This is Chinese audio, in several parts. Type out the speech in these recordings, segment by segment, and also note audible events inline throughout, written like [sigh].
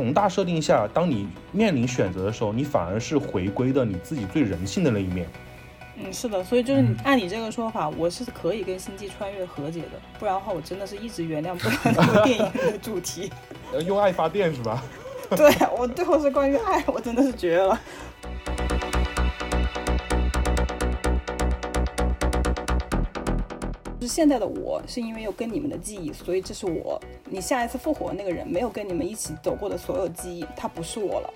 宏大设定下，当你面临选择的时候，你反而是回归的你自己最人性的那一面。嗯，是的，所以就是按你这个说法，我是可以跟星际穿越和解的，不然的话，我真的是一直原谅不了这个电影的 [laughs] 主题。呃，用爱发电是吧？[laughs] 对我最后是关于爱，我真的是绝了。现在的我，是因为有跟你们的记忆，所以这是我。你下一次复活那个人，没有跟你们一起走过的所有记忆，他不是我了。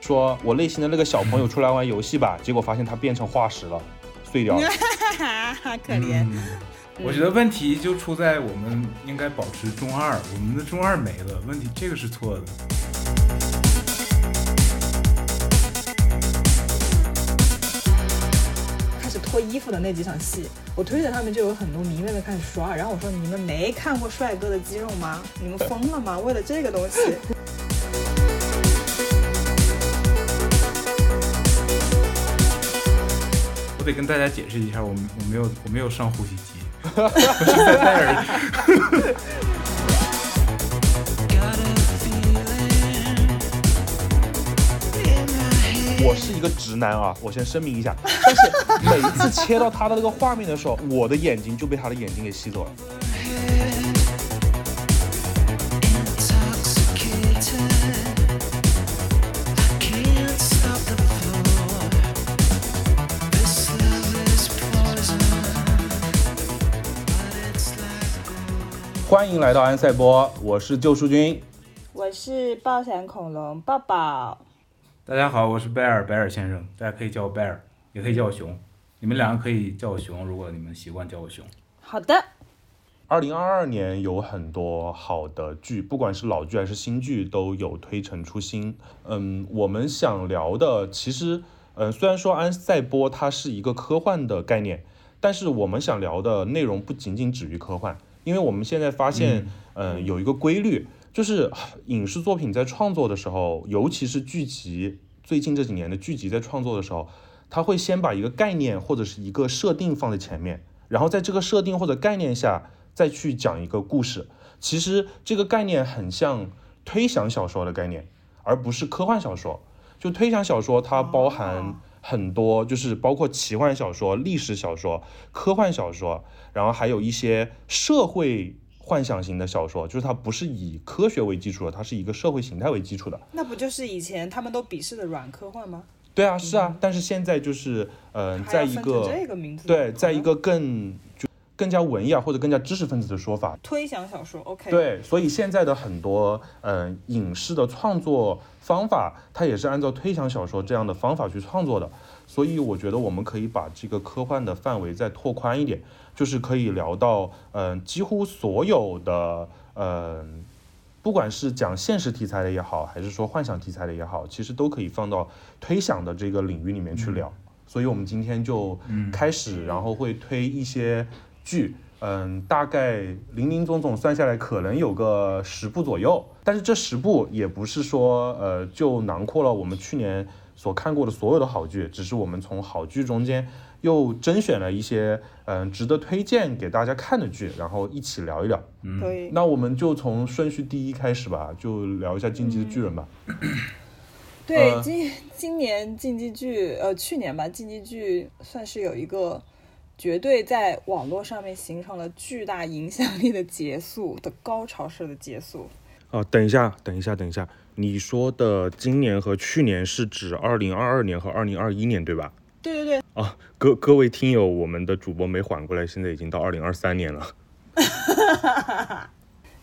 说我内心的那个小朋友出来玩游戏吧，结果发现他变成化石了，碎掉了。[laughs] 可怜。我觉得问题就出在我们应该保持中二，我们的中二没了，问题这个是错的。脱衣服的那几场戏，我推特上面就有很多迷妹们开始刷，然后我说你们没看过帅哥的肌肉吗？[laughs] 你们疯了吗？为了这个东西。[laughs] 我得跟大家解释一下，我我没有我没有上呼吸机，[laughs] 我是戴耳机。我是一个直男啊，我先声明一下。但是每一次切到他的那个画面的时候，我的眼睛就被他的眼睛给吸走了。欢迎来到安赛波，我是救赎君。我是爆闪恐龙抱抱。大家好，我是贝尔，贝尔先生，大家可以叫我贝尔，也可以叫我熊。你们两个可以叫我熊，如果你们习惯叫我熊。好的。二零二二年有很多好的剧，不管是老剧还是新剧，都有推陈出新。嗯，我们想聊的其实，嗯，虽然说安塞波它是一个科幻的概念，但是我们想聊的内容不仅仅止于科幻。因为我们现在发现，嗯，有一个规律，就是影视作品在创作的时候，尤其是剧集，最近这几年的剧集在创作的时候，他会先把一个概念或者是一个设定放在前面，然后在这个设定或者概念下再去讲一个故事。其实这个概念很像推想小说的概念，而不是科幻小说。就推想小说，它包含很多，就是包括奇幻小说、历史小说、科幻小说。然后还有一些社会幻想型的小说，就是它不是以科学为基础的，它是一个社会形态为基础的。那不就是以前他们都鄙视的软科幻吗？对啊，是啊。但是现在就是，嗯，在一个对，在一个更就更加文艺啊或者更加知识分子的说法，推想小说。OK。对，所以现在的很多嗯影视的创作方法，它也是按照推想小说这样的方法去创作的。所以我觉得我们可以把这个科幻的范围再拓宽一点。就是可以聊到，嗯，几乎所有的，嗯，不管是讲现实题材的也好，还是说幻想题材的也好，其实都可以放到推想的这个领域里面去聊。所以，我们今天就开始，然后会推一些剧，嗯，大概零零总总算下来，可能有个十部左右。但是这十部也不是说，呃，就囊括了我们去年所看过的所有的好剧，只是我们从好剧中间。又甄选了一些嗯值得推荐给大家看的剧，然后一起聊一聊。可以。那我们就从顺序第一开始吧，就聊一下《进击的巨人》吧。对，今今年进击剧，呃，去年吧，进击剧算是有一个绝对在网络上面形成了巨大影响力的结束的高潮式的结束。哦，等一下，等一下，等一下，你说的今年和去年是指二零二二年和二零二一年，对吧？对对对啊，各各位听友，我们的主播没缓过来，现在已经到二零二三年了。[laughs]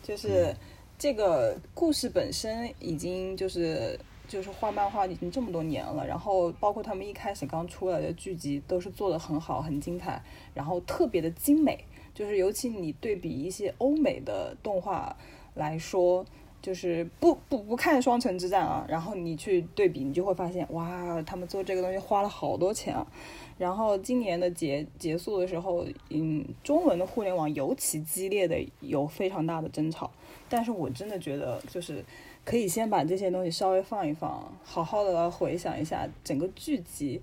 就是这个故事本身已经就是就是画漫画已经这么多年了，然后包括他们一开始刚出来的剧集都是做的很好很精彩，然后特别的精美，就是尤其你对比一些欧美的动画来说。就是不不不看双城之战啊，然后你去对比，你就会发现，哇，他们做这个东西花了好多钱啊。然后今年的结结束的时候，嗯，中文的互联网尤其激烈的有非常大的争吵。但是我真的觉得，就是可以先把这些东西稍微放一放，好好的回想一下整个剧集，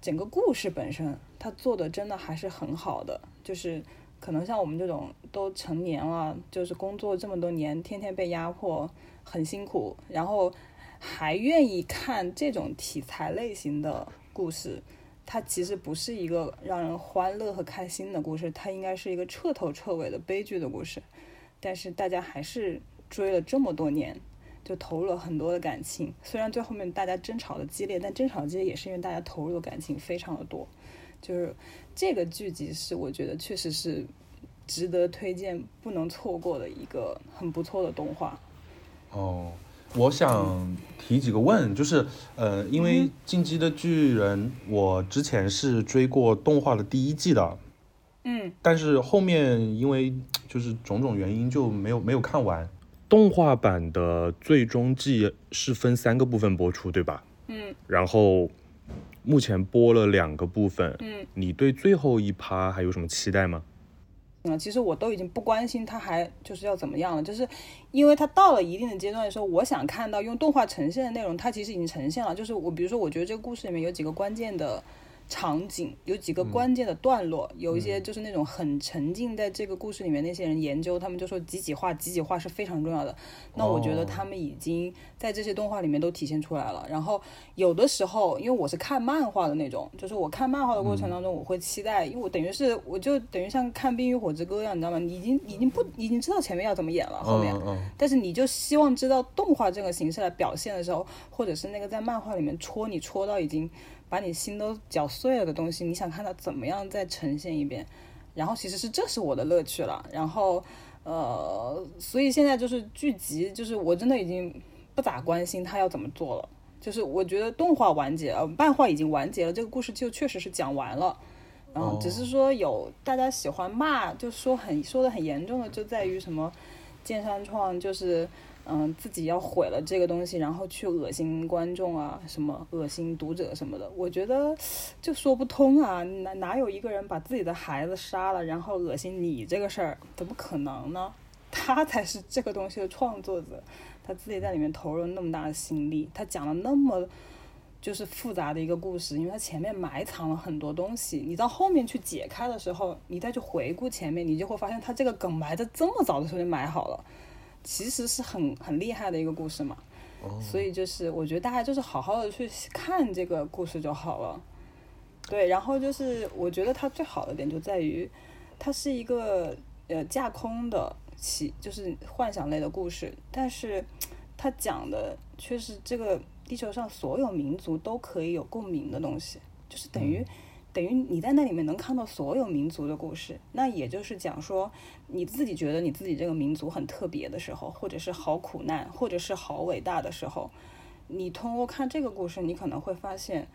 整个故事本身，它做的真的还是很好的，就是。可能像我们这种都成年了，就是工作这么多年，天天被压迫，很辛苦，然后还愿意看这种题材类型的故事，它其实不是一个让人欢乐和开心的故事，它应该是一个彻头彻尾的悲剧的故事。但是大家还是追了这么多年，就投入了很多的感情。虽然最后面大家争吵的激烈，但争吵激烈也是因为大家投入的感情非常的多。就是这个剧集是我觉得确实是值得推荐、不能错过的一个很不错的动画。哦，我想提几个问，就是呃，因为《进击的巨人》，我之前是追过动画的第一季的，嗯，但是后面因为就是种种原因就没有没有看完。动画版的最终季是分三个部分播出，对吧？嗯然后目前播了两个部分，嗯，你对最后一趴还有什么期待吗？嗯，其实我都已经不关心它还就是要怎么样了，就是因为它到了一定的阶段的时候，我想看到用动画呈现的内容，它其实已经呈现了。就是我比如说，我觉得这个故事里面有几个关键的场景，有几个关键的段落，有一些就是那种很沉浸在这个故事里面那些人研究，他们就说几几画几几画是非常重要的。那我觉得哦他们已经在这些动画里面都体现出来了。然后有的时候，因为我是看漫画的那种，就是我看漫画的过程当中，我会期待，因为我等于是我就等于像看《冰与火之歌》一样，你知道吗？你已经已经不已经知道前面要怎么演了，后面。但是你就希望知道动画这个形式来表现的时候，或者是那个在漫画里面戳你戳到已经把你心都搅碎了的东西，你想看它怎么样再呈现一遍。然后其实是这是我的乐趣了。然后呃，所以现在就是剧集，就是我真的已经不咋关心它要怎么做了。就是我觉得动画完结了，漫画已经完结了，这个故事就确实是讲完了。然后只是说有大家喜欢骂，就说很说的很严重的，就在于什么剑山创就是嗯自己要毁了这个东西，然后去恶心观众啊，什么恶心读者什么的，我觉得就说不通啊，哪哪有一个人把自己的孩子杀了，然后恶心你这个事儿，怎么可能呢？[laughs] 他才是这个东西的创作者，他自己在里面投入那么大的心力，他讲了那么。就是复杂的一个故事，因为他前面埋藏了很多东西，你到后面去解开的时候，你再去回顾前面，你就会发现他这个梗埋的这么早的时候就埋好了，其实是很很厉害的一个故事嘛。所以就是我觉得大家就是好好的去看这个故事就好了。对，然后就是我觉得它最好的点就在于，它是一个呃架空的奇，就是幻想类的故事，但是它讲的却是这个地球上所有民族都可以有共鸣的东西，就是等于、等于你在那里面能看到所有民族的故事。那也就是讲说，你自己觉得你自己这个民族很特别的时候，或者是好苦难，或者是好伟大的时候，你通过看这个故事，你可能会发现，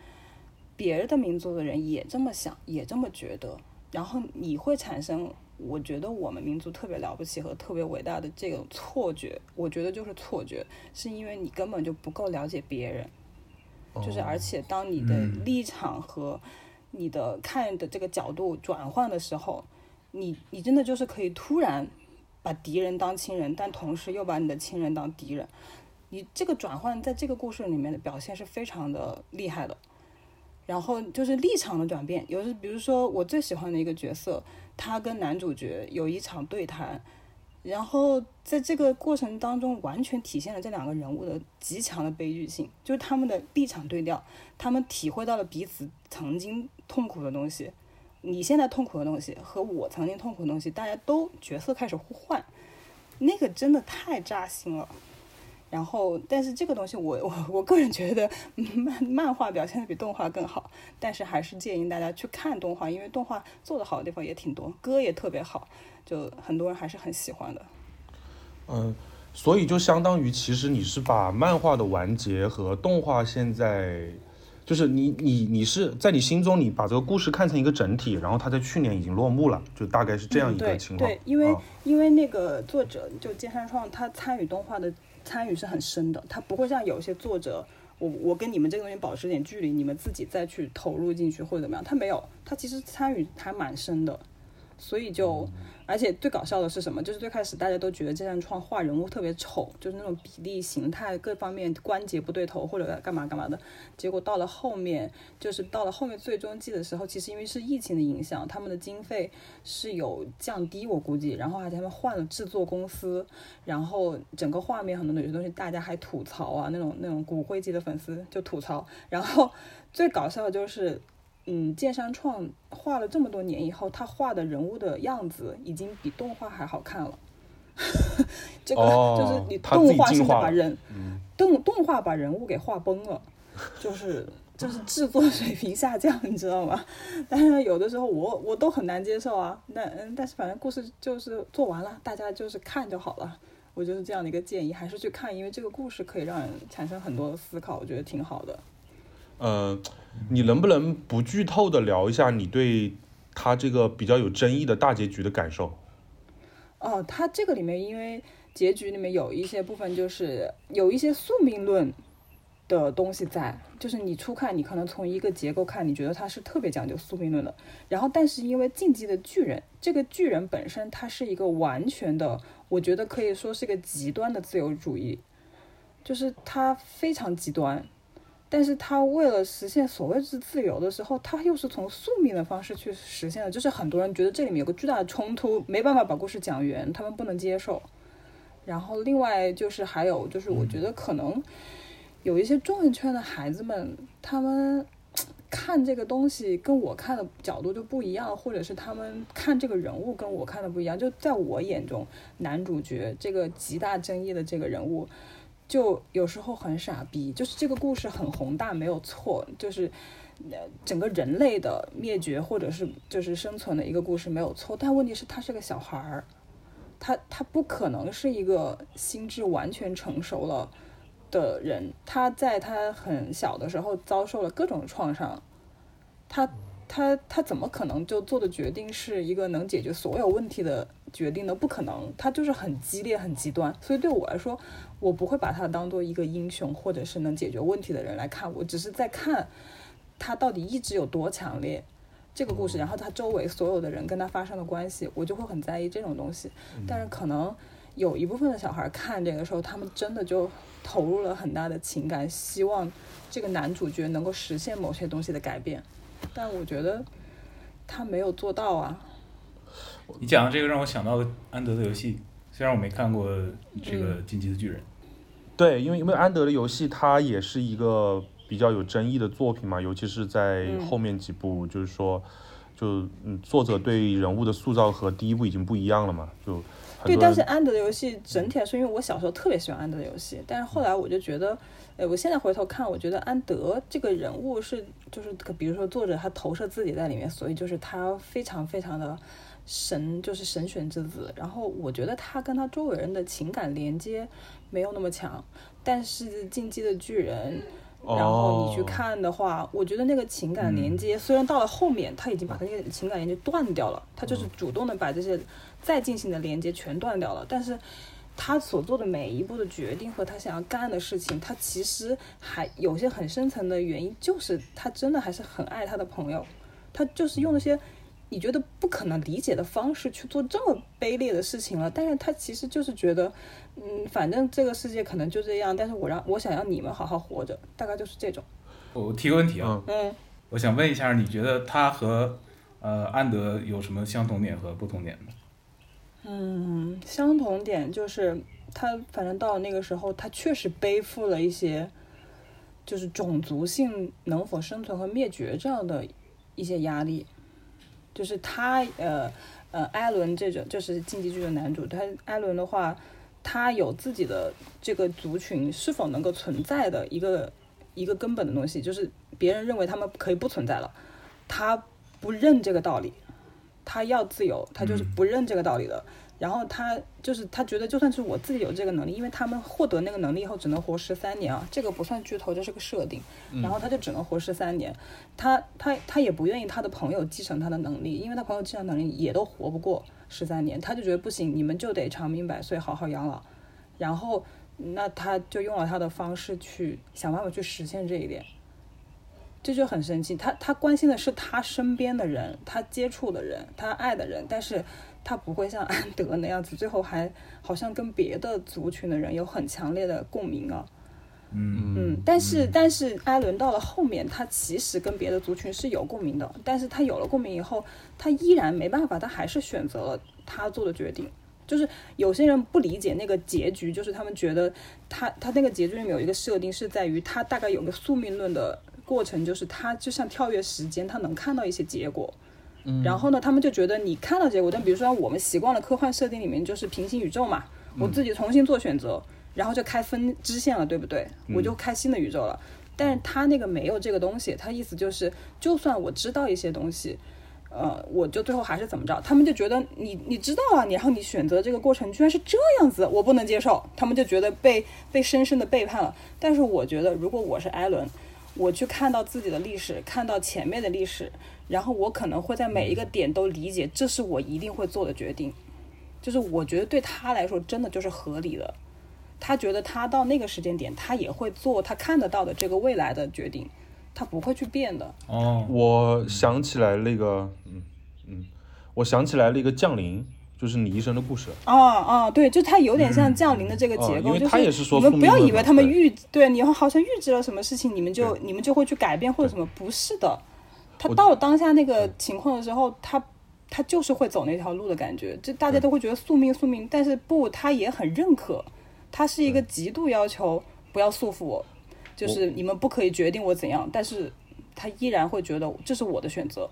别的民族的人也这么想，也这么觉得，然后你会产生。我觉得我们民族特别了不起和特别伟大的这种错觉，我觉得就是错觉，是因为你根本就不够了解别人，就是而且当你的立场和你的看的这个角度转换的时候，你你真的就是可以突然把敌人当亲人，但同时又把你的亲人当敌人，你这个转换在这个故事里面的表现是非常的厉害的。然后就是立场的转变，有时比如说我最喜欢的一个角色，他跟男主角有一场对谈，然后在这个过程当中，完全体现了这两个人物的极强的悲剧性，就是他们的立场对调，他们体会到了彼此曾经痛苦的东西，你现在痛苦的东西和我曾经痛苦的东西，大家都角色开始互换，那个真的太扎心了。然后，但是这个东西我我我个人觉得漫漫画表现的比动画更好，但是还是建议大家去看动画，因为动画做的好的地方也挺多，歌也特别好，就很多人还是很喜欢的。嗯，所以就相当于其实你是把漫画的完结和动画现在，就是你你你是在你心中你把这个故事看成一个整体，然后它在去年已经落幕了，就大概是这样一个情况。对，因为、啊因为那个作者就剑山创，他参与动画的参与是很深的，他不会像有些作者，我我跟你们这个东西保持点距离，你们自己再去投入进去或者怎么样，他没有，他其实参与还蛮深的。所以就，而且最搞笑的是什么？就是最开始大家都觉得剑山创画人物特别丑，就是那种比例、形态各方面关节不对头或者干嘛干嘛的。结果到了后面，就是到了后面最终季的时候，其实因为是疫情的影响，他们的经费是有降低，我估计，然后而且他们换了制作公司，然后整个画面很多有些东西大家还吐槽啊，那种那种骨灰级的粉丝就吐槽，然后最搞笑的就是。嗯，剑山创画了这么多年以后，他画的人物的样子已经比动画还好看了。[laughs] 这个就是你动画甚至把人动动画把人物给画崩了，就是就是制作水平下降，你知道吗？[laughs] 但是有的时候我我都很难接受啊。那嗯，但是反正故事就是做完了，大家就是看就好了。我就是这样的一个建议，还是去看，因为这个故事可以让人产生很多的思考，我觉得挺好的。嗯，你能不能不剧透的聊一下你对他这个比较有争议的大结局的感受？哦，他这个里面因为结局里面有一些部分就是有一些宿命论的东西在，就是你初看你可能从一个结构看，你觉得他是特别讲究宿命论的，然后但是因为进击的巨人这个巨人本身它是一个完全的，我觉得可以说是一个极端的自由主义，就是他非常极端。但是他为了实现所谓之自由的时候，他又是从宿命的方式去实现的，就是很多人觉得这里面有个巨大的冲突，没办法把故事讲圆，他们不能接受。然后另外就是还有就是，我觉得可能有一些中文圈的孩子们，他们看这个东西跟我看的角度就不一样，或者是他们看这个人物跟我看的不一样。就在我眼中，男主角这个极大争议的这个人物。就有时候很傻逼，就是这个故事很宏大，没有错，就是整个人类的灭绝或者是就是生存的一个故事没有错，但问题是他是个小孩儿，他他不可能是一个心智完全成熟了的人，他在他很小的时候遭受了各种创伤，他他他怎么可能就做的决定是一个能解决所有问题的决定呢？不可能，他就是很激烈很极端，所以对我来说。我不会把他当做一个英雄，或者是能解决问题的人来看，我只是在看他到底意志有多强烈这个故事，然后他周围所有的人跟他发生的关系，我就会很在意这种东西。但是可能有一部分的小孩看这个时候，他们真的就投入了很大的情感，希望这个男主角能够实现某些东西的改变，但我觉得他没有做到啊。你讲的这个让我想到了安德的游戏，虽然我没看过这个《进击的巨人》。对，因为因为安德的游戏它也是一个比较有争议的作品嘛，尤其是在后面几部，就是说，就嗯，作者对人物的塑造和第一部已经不一样了嘛，就对。但是安德的游戏整体来说，因为我小时候特别喜欢安德的游戏，但是后来我就觉得，哎，我现在回头看，我觉得安德这个人物是就是，比如说作者他投射自己在里面，所以就是他非常非常的神，就是神选之子。然后我觉得他跟他周围人的情感连接。没有那么强，但是进击的巨人，然后你去看的话，我觉得那个情感连接，虽然到了后面他已经把他那个情感连接断掉了，他就是主动的把这些再进行的连接全断掉了，但是他所做的每一步的决定和他想要干的事情，他其实还有些很深层的原因，就是他真的还是很爱他的朋友，他就是用那些。你觉得不可能理解的方式去做这么卑劣的事情了，但是他其实就是觉得，嗯，反正这个世界可能就这样，但是我让我想要你们好好活着，大概就是这种。我提个问题啊，嗯，我想问一下，你觉得他和呃安德有什么相同点和不同点呢？嗯，相同点就是他反正到那个时候，他确实背负了一些，就是种族性能否生存和灭绝这样的一些压力。就是他，呃，呃，艾伦这种就是竞技剧的男主，他艾伦的话，他有自己的这个族群是否能够存在的一个一个根本的东西，就是别人认为他们可以不存在了，他不认这个道理，他要自由，他就是不认这个道理的。然后他就是他觉得，就算是我自己有这个能力，因为他们获得那个能力以后只能活十三年啊，这个不算剧透，这是个设定。然后他就只能活十三年，他他他也不愿意他的朋友继承他的能力，因为他朋友继承能力也都活不过十三年，他就觉得不行，你们就得长命百岁，好好养老。然后那他就用了他的方式去想办法去实现这一点。这就很神奇。他他关心的是他身边的人，他接触的人，他爱的人，但是他不会像安德那样子，最后还好像跟别的族群的人有很强烈的共鸣啊。嗯嗯，但是但是艾伦到了后面，他其实跟别的族群是有共鸣的，但是他有了共鸣以后，他依然没办法，他还是选择了他做的决定。就是有些人不理解那个结局，就是他们觉得他他那个结局里面有一个设定是在于他大概有个宿命论的过程，就是他就像跳跃时间，他能看到一些结果。然后呢，他们就觉得你看到结果，但比如说我们习惯了科幻设定里面就是平行宇宙嘛，我自己重新做选择，然后就开分支线了，对不对？我就开新的宇宙了。但是他那个没有这个东西，他意思就是，就算我知道一些东西，呃，我就最后还是怎么着？他们就觉得你你知道啊，你然后你选择这个过程居然是这样子，我不能接受。他们就觉得被被深深的背叛了。但是我觉得，如果我是艾伦，我去看到自己的历史，看到前面的历史，然后我可能会在每一个点都理解，这是我一定会做的决定。就是我觉得对他来说，真的就是合理的。他觉得他到那个时间点，他也会做他看得到的这个未来的决定，他不会去变的。哦，我想起来那个，嗯嗯，我想起来了一个降临，就是你一生的故事。哦哦，对，就它有点像降临的这个结构，嗯因为就它也是说你们不要以为他们预对你好像预知了什么事情，你们就你们就会去改变或者什么，不是的。他到了当下那个情况的时候，他他就是会走那条路的感觉，就大家都会觉得宿命宿命，但是不，他也很认可，他是一个极度要求不要束缚我，就是你们不可以决定我怎样，但是他依然会觉得这是我的选择。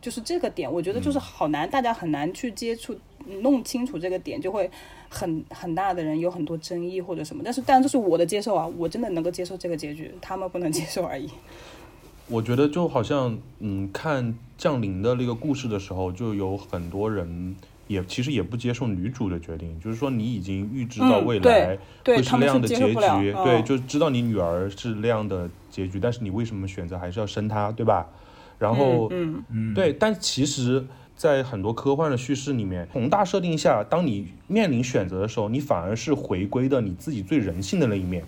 就是这个点，我觉得就是好难，大家很难去接触、弄清楚这个点，就会很很大的人有很多争议或者什么。但是，当然这是我的接受啊，我真的能够接受这个结局，他们不能接受而已。我觉得就好像，嗯，看降临的那个故事的时候，就有很多人也其实也不接受女主的决定，就是说你已经预知到嗯未来对会是那样的结局，对，嗯就知道你女儿是那样的结局，但是你为什么选择还是要生她，对吧？然后，嗯嗯，对，但其实，在很多科幻的叙事里面，宏大设定下，当你面临选择的时候，你反而是回归的你自己最人性的那一面。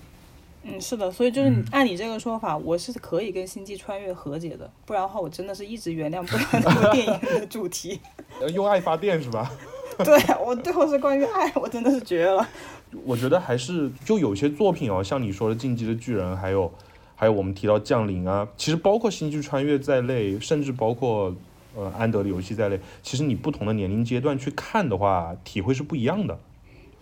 嗯，是的，所以就是你按你这个说法，我是可以跟《星际穿越》和解的，不然的话，我真的是一直原谅不了那个 [laughs] 电影的主题。呃用爱发电是吧？[laughs] 对我最后是关于爱，我真的是绝了。我觉得还是就有些作品哦，像你说的《进击的巨人》，还有还有我们提到《降临》啊，其实包括《星际穿越》在内，甚至包括呃安德的游戏在内，其实你不同的年龄阶段去看的话，体会是不一样的。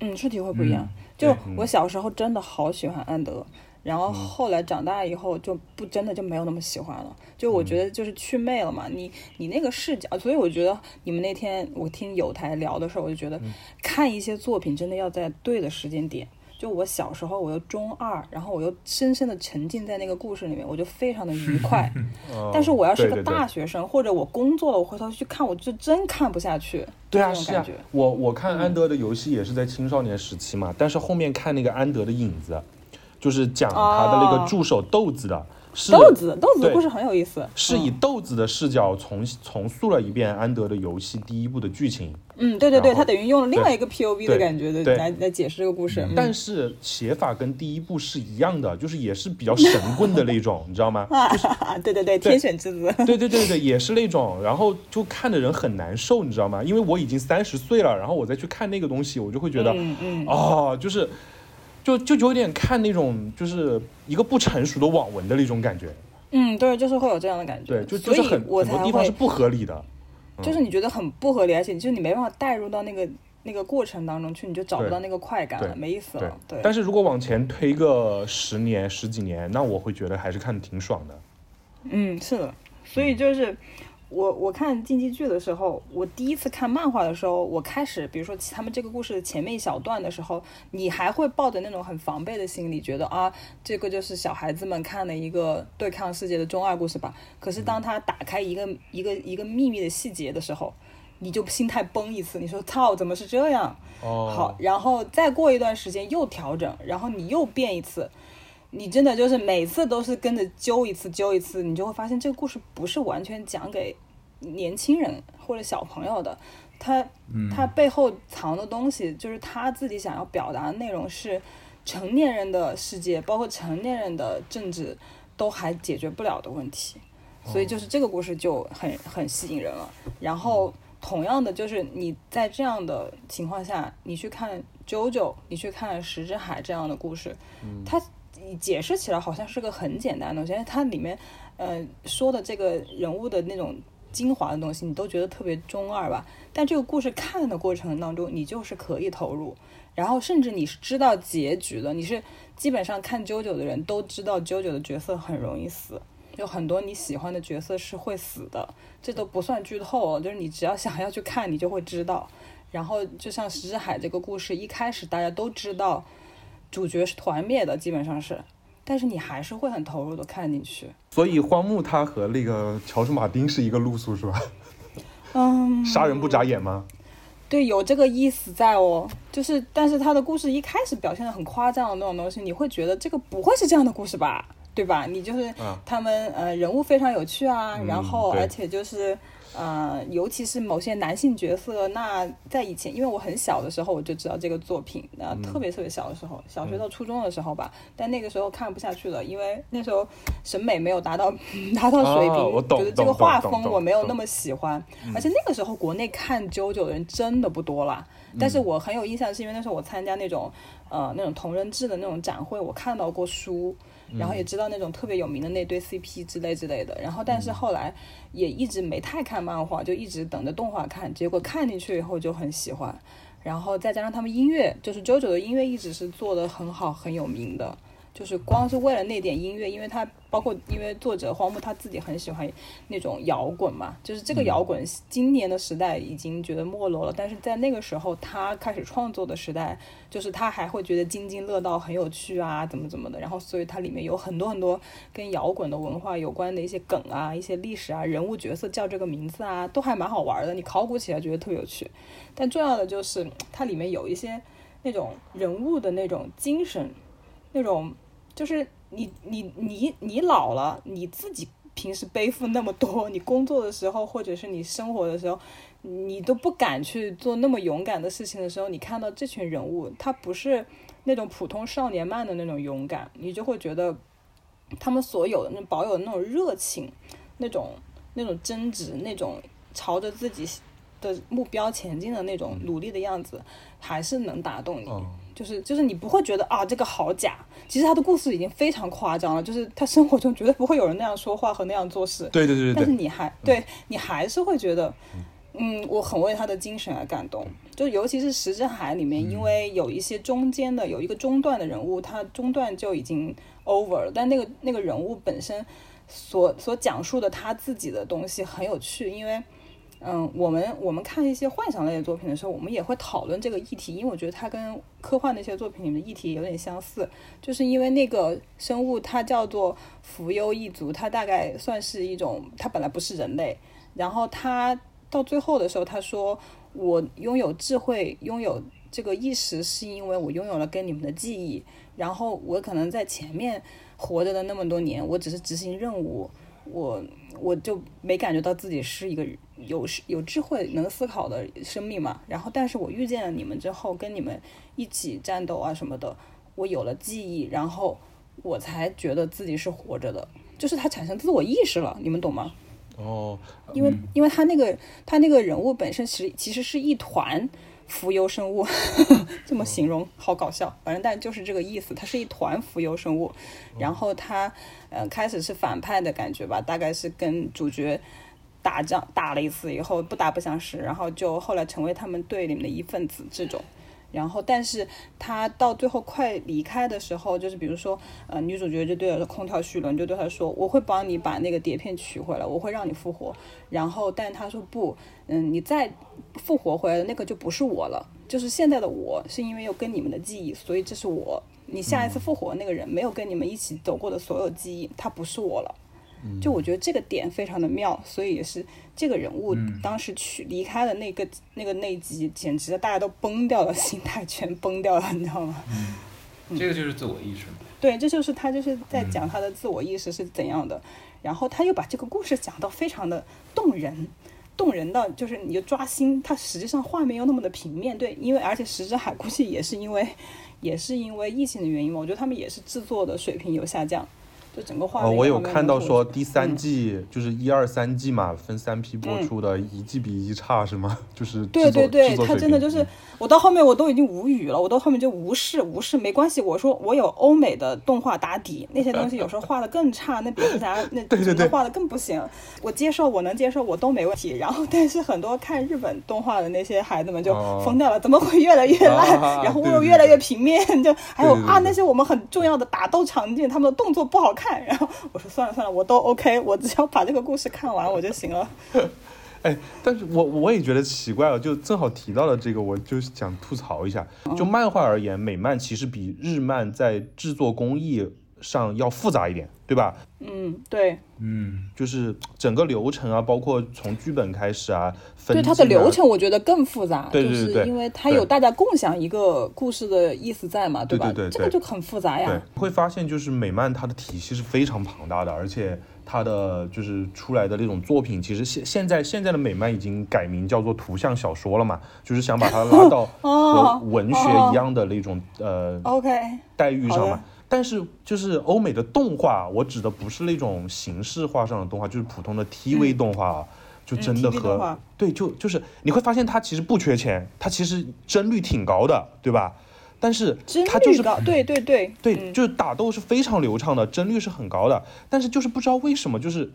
嗯，是体会不一样。嗯就我小时候真的好喜欢安德，然嗯后后来长大以后就不真的就没有那么喜欢了。就我嗯觉得就是祛魅了嘛，你你那个视角，所以我觉得你们那天我听有台聊的时候，我就觉得嗯看一些作品真的要在对的时间点。就我小时候，我又中二，然后我又深深的沉浸在那个故事里面，我就非常的愉 [laughs] 快。呃但是我要是个对对对大学生，或者我工作了，我回头去看，我就真看不下去。对啊，是啊我我看安德的游戏也是在青少年时期嘛，但是后面看那个安德的影子，就是讲他的那个哦助手豆子的，是豆子，豆子的故事很有意思。是以嗯豆子的视角重重塑了一遍安德的游戏第一部的剧情，嗯，对对对，他等于用了另外一个 POV 的感觉的来来解释这个故事。嗯但是写法跟第一部是一样的，就是也是比较神棍的那种，[laughs] 你知道吗？啊，[laughs] 对对对，天选之子。对对对对，也是那种，然后就看的人很难受，你知道吗？因为我已经三十岁了，然后我再去看那个东西，我就会觉得，嗯嗯，哦，就是，就就有点看那种就是一个不成熟的网文的那种感觉，嗯，对，就是会有这样的感觉。对，就就是很很多地方是不合理的，就是你觉得很不合理，而且就是你没办法带入到那个那个过程当中去，你就找不到那个快感了，没意思了。对，但是如果往前推个十年十几年，那我会觉得还是看的挺爽的。嗯，是的，所以就是我我看竞技剧的时候，我第一次看漫画的时候，我开始比如说他们这个故事的前面一小段的时候，你还会抱着那种很防备的心理，觉得啊，这个就是小孩子们看的一个对抗世界的中二故事吧。可是当他打开一个一个一个秘密的细节的时候，你就心态崩一次，你说操，怎么是这样？哦，好，，然后再过一段时间又调整，然后你又变一次，你真的就是每次都是跟着揪一次揪一次，你就会发现这个故事不是完全讲给年轻人或者小朋友的，他他背后藏的东西就是他自己想要表达的内容是成年人的世界，包括成年人的政治，都还解决不了的问题，所以就是这个故事就很很吸引人了。然后同样的，就是你在这样的情况下，你去看《JoJo》，你去看《石之海》这样的故事，它你解释起来好像是个很简单的东西，但是它里面呃说的这个人物的那种精华的东西，你都觉得特别中二吧？但这个故事看的过程当中，你就是可以投入，然后甚至你是知道结局的，你是基本上看《JoJo》的人都知道《JoJo》的角色很容易死，有很多你喜欢的角色是会死的，这都不算剧透，就是你只要想要去看，你就会知道。然后就像石之海这个故事，一开始大家都知道主角是团灭的，基本上是，但是你还是会很投入的看进去。所以荒木他和那个乔治马丁是一个路数是吧？嗯，杀人不眨眼吗？对，有这个意思在哦，就是，但是他的故事一开始表现的很夸张的那种东西，你会觉得这个不会是这样的故事吧？对吧？你就是啊他们呃人物非常有趣啊，嗯然后而且就是呃，尤其是某些男性角色，那在以前，因为我很小的时候我就知道这个作品，那、嗯。特别特别小的时候，小学到初中的时候吧，但那个时候看不下去了，因为那时候审美没有达到 [laughs] 达到水平，啊我懂就是这个画风我没有那么喜欢，而且那个时候国内看 JoJo 的人真的不多啦。但是我很有印象，是因为那时候我参加那种呃那种同人志的那种展会，我看到过书，然后也知道那种特别有名的那对 CP 之类之类的。然后但是后来也一直没太看漫画，就一直等着动画看。结果看进去以后就很喜欢，然后再加上他们音乐，就是 JoJo 的音乐一直是做的很好很有名的。就是光是为了那点音乐，因为他包括因为作者荒木他自己很喜欢那种摇滚嘛，就是这个摇滚今年的时代已经觉得没落了，但是在那个时候他开始创作的时代，就是他还会觉得津津乐道很有趣啊，怎么怎么的，然后所以它里面有很多很多跟摇滚的文化有关的一些梗啊、一些历史啊、人物角色叫这个名字啊，都还蛮好玩的，你考古起来觉得特别有趣。但重要的就是它里面有一些那种人物的那种精神，那种。就是你你你你老了，你自己平时背负那么多，你工作的时候或者是你生活的时候，你都不敢去做那么勇敢的事情的时候，你看到这群人物，他不是那种普通少年漫的那种勇敢，你就会觉得他们所有的那保有的那种热情，那种那种真执，那种朝着自己的目标前进的那种努力的样子，还是能打动你。哦就是就是你不会觉得啊这个好假，其实他的故事已经非常夸张了，就是他生活中绝对不会有人那样说话和那样做事，对对对但是你还对你还是会觉得，嗯，我很为他的精神而感动。就尤其是《石之海》里面，因为有一些中间的有一个中段的人物，他中段就已经 over 了，但那个那个人物本身所所讲述的他自己的东西很有趣，因为。嗯，我们我们看一些幻想类的作品的时候，我们也会讨论这个议题，因为我觉得它跟科幻那些作品里面的议题有点相似，就是因为那个生物它叫做浮游一族，它大概算是一种，它本来不是人类，然后它到最后的时候，他说我拥有智慧，拥有这个意识，是因为我拥有了跟你们的记忆，然后我可能在前面活着的那么多年，我只是执行任务，我我就没感觉到自己是一个有有智慧、能思考的生命嘛。然后，但是我遇见了你们之后，跟你们一起战斗啊什么的，我有了记忆，然后我才觉得自己是活着的，就是他产生自我意识了，你们懂吗？哦，因为因为他那个他那个人物本身其实其实是一团浮游生物，[laughs] 这么形容好搞笑。反正但就是这个意思，它是一团浮游生物。然后他呃开始是反派的感觉吧，大概是跟主角打仗打了一次以后不打不相识，然后就后来成为他们队里面的一份子这种。然后，但是他到最后快离开的时候，就是比如说，呃，女主角就对着空调虚轮，就对他说：“我会帮你把那个碟片取回来，我会让你复活。”然后，但他说不，嗯，你再复活回来的那个就不是我了，就是现在的我，是因为有跟你们的记忆，所以这是我。你下一次复活那个人没有跟你们一起走过的所有记忆，他不是我了。就我觉得这个点非常的妙，所以也是这个人物当时去离开的那个那个那集，简直大家都崩掉了，[laughs] 心态全崩掉了，你知道吗？这个就是自我意识嘛。对，这就是他就是在讲他的自我意识是怎样的，然后他又把这个故事讲到非常的动人，动人到就是你就抓心，它实际上画面又那么的平面，对，因为而且石之海估计也是因为也是因为疫情的原因嘛，我觉得他们也是制作的水平有下降。就整个画呃，面。我有看到说第嗯三季、就是一二三季嘛，分三批播出的，一季比一季差是吗？[laughs] 就是对对对，他真的就是，我到后面我都已经无语了，我到后面就无视无视，没关系。我说我有欧美的动画打底，那些东西有时候画的更差，那蝙蝠侠那 [laughs] 对对对画的更不行。我接受，我能接受，我都没问题。然后，但是很多看日本动画的那些孩子们就哦疯掉了，怎么会越来越烂？啊 [laughs] 然后对对又越来越平面，就还有啊那些我们很重要的打斗场景，他们的动作不好看。然后我说算了算了，我都 OK，我只要把这个故事看完我就行了。[laughs] 哎，但是我我也觉得奇怪了，就正好提到了这个，我就想吐槽一下。就漫画而言，美漫其实比日漫在制作工艺上要复杂一点，对吧？嗯，对。嗯，就是整个流程啊，包括从剧本开始啊，分对它的流程，我觉得更复杂，对对对对就是因为它有大家共享一个故事的意思在嘛，吧？对对对对这个就很复杂对呀。，会发现就是美漫它的体系是非常庞大的，而且它的就是出来的那种作品，其实现现在现在的美漫已经改名叫做图像小说了嘛，就是想把它拉到 [laughs] 和哦文学一样的那种呃 OK，待遇上嘛。但是就是欧美的动画，我指的不是那种形式化上的动画，就是普通的 TV 动画啊，就真的和、对，就就是你会发现它其实不缺钱，它其实帧率挺高的，对吧？但是帧它就是对对对对，嗯就是打斗是非常流畅的，帧率是很高的，但是就是不知道为什么，就是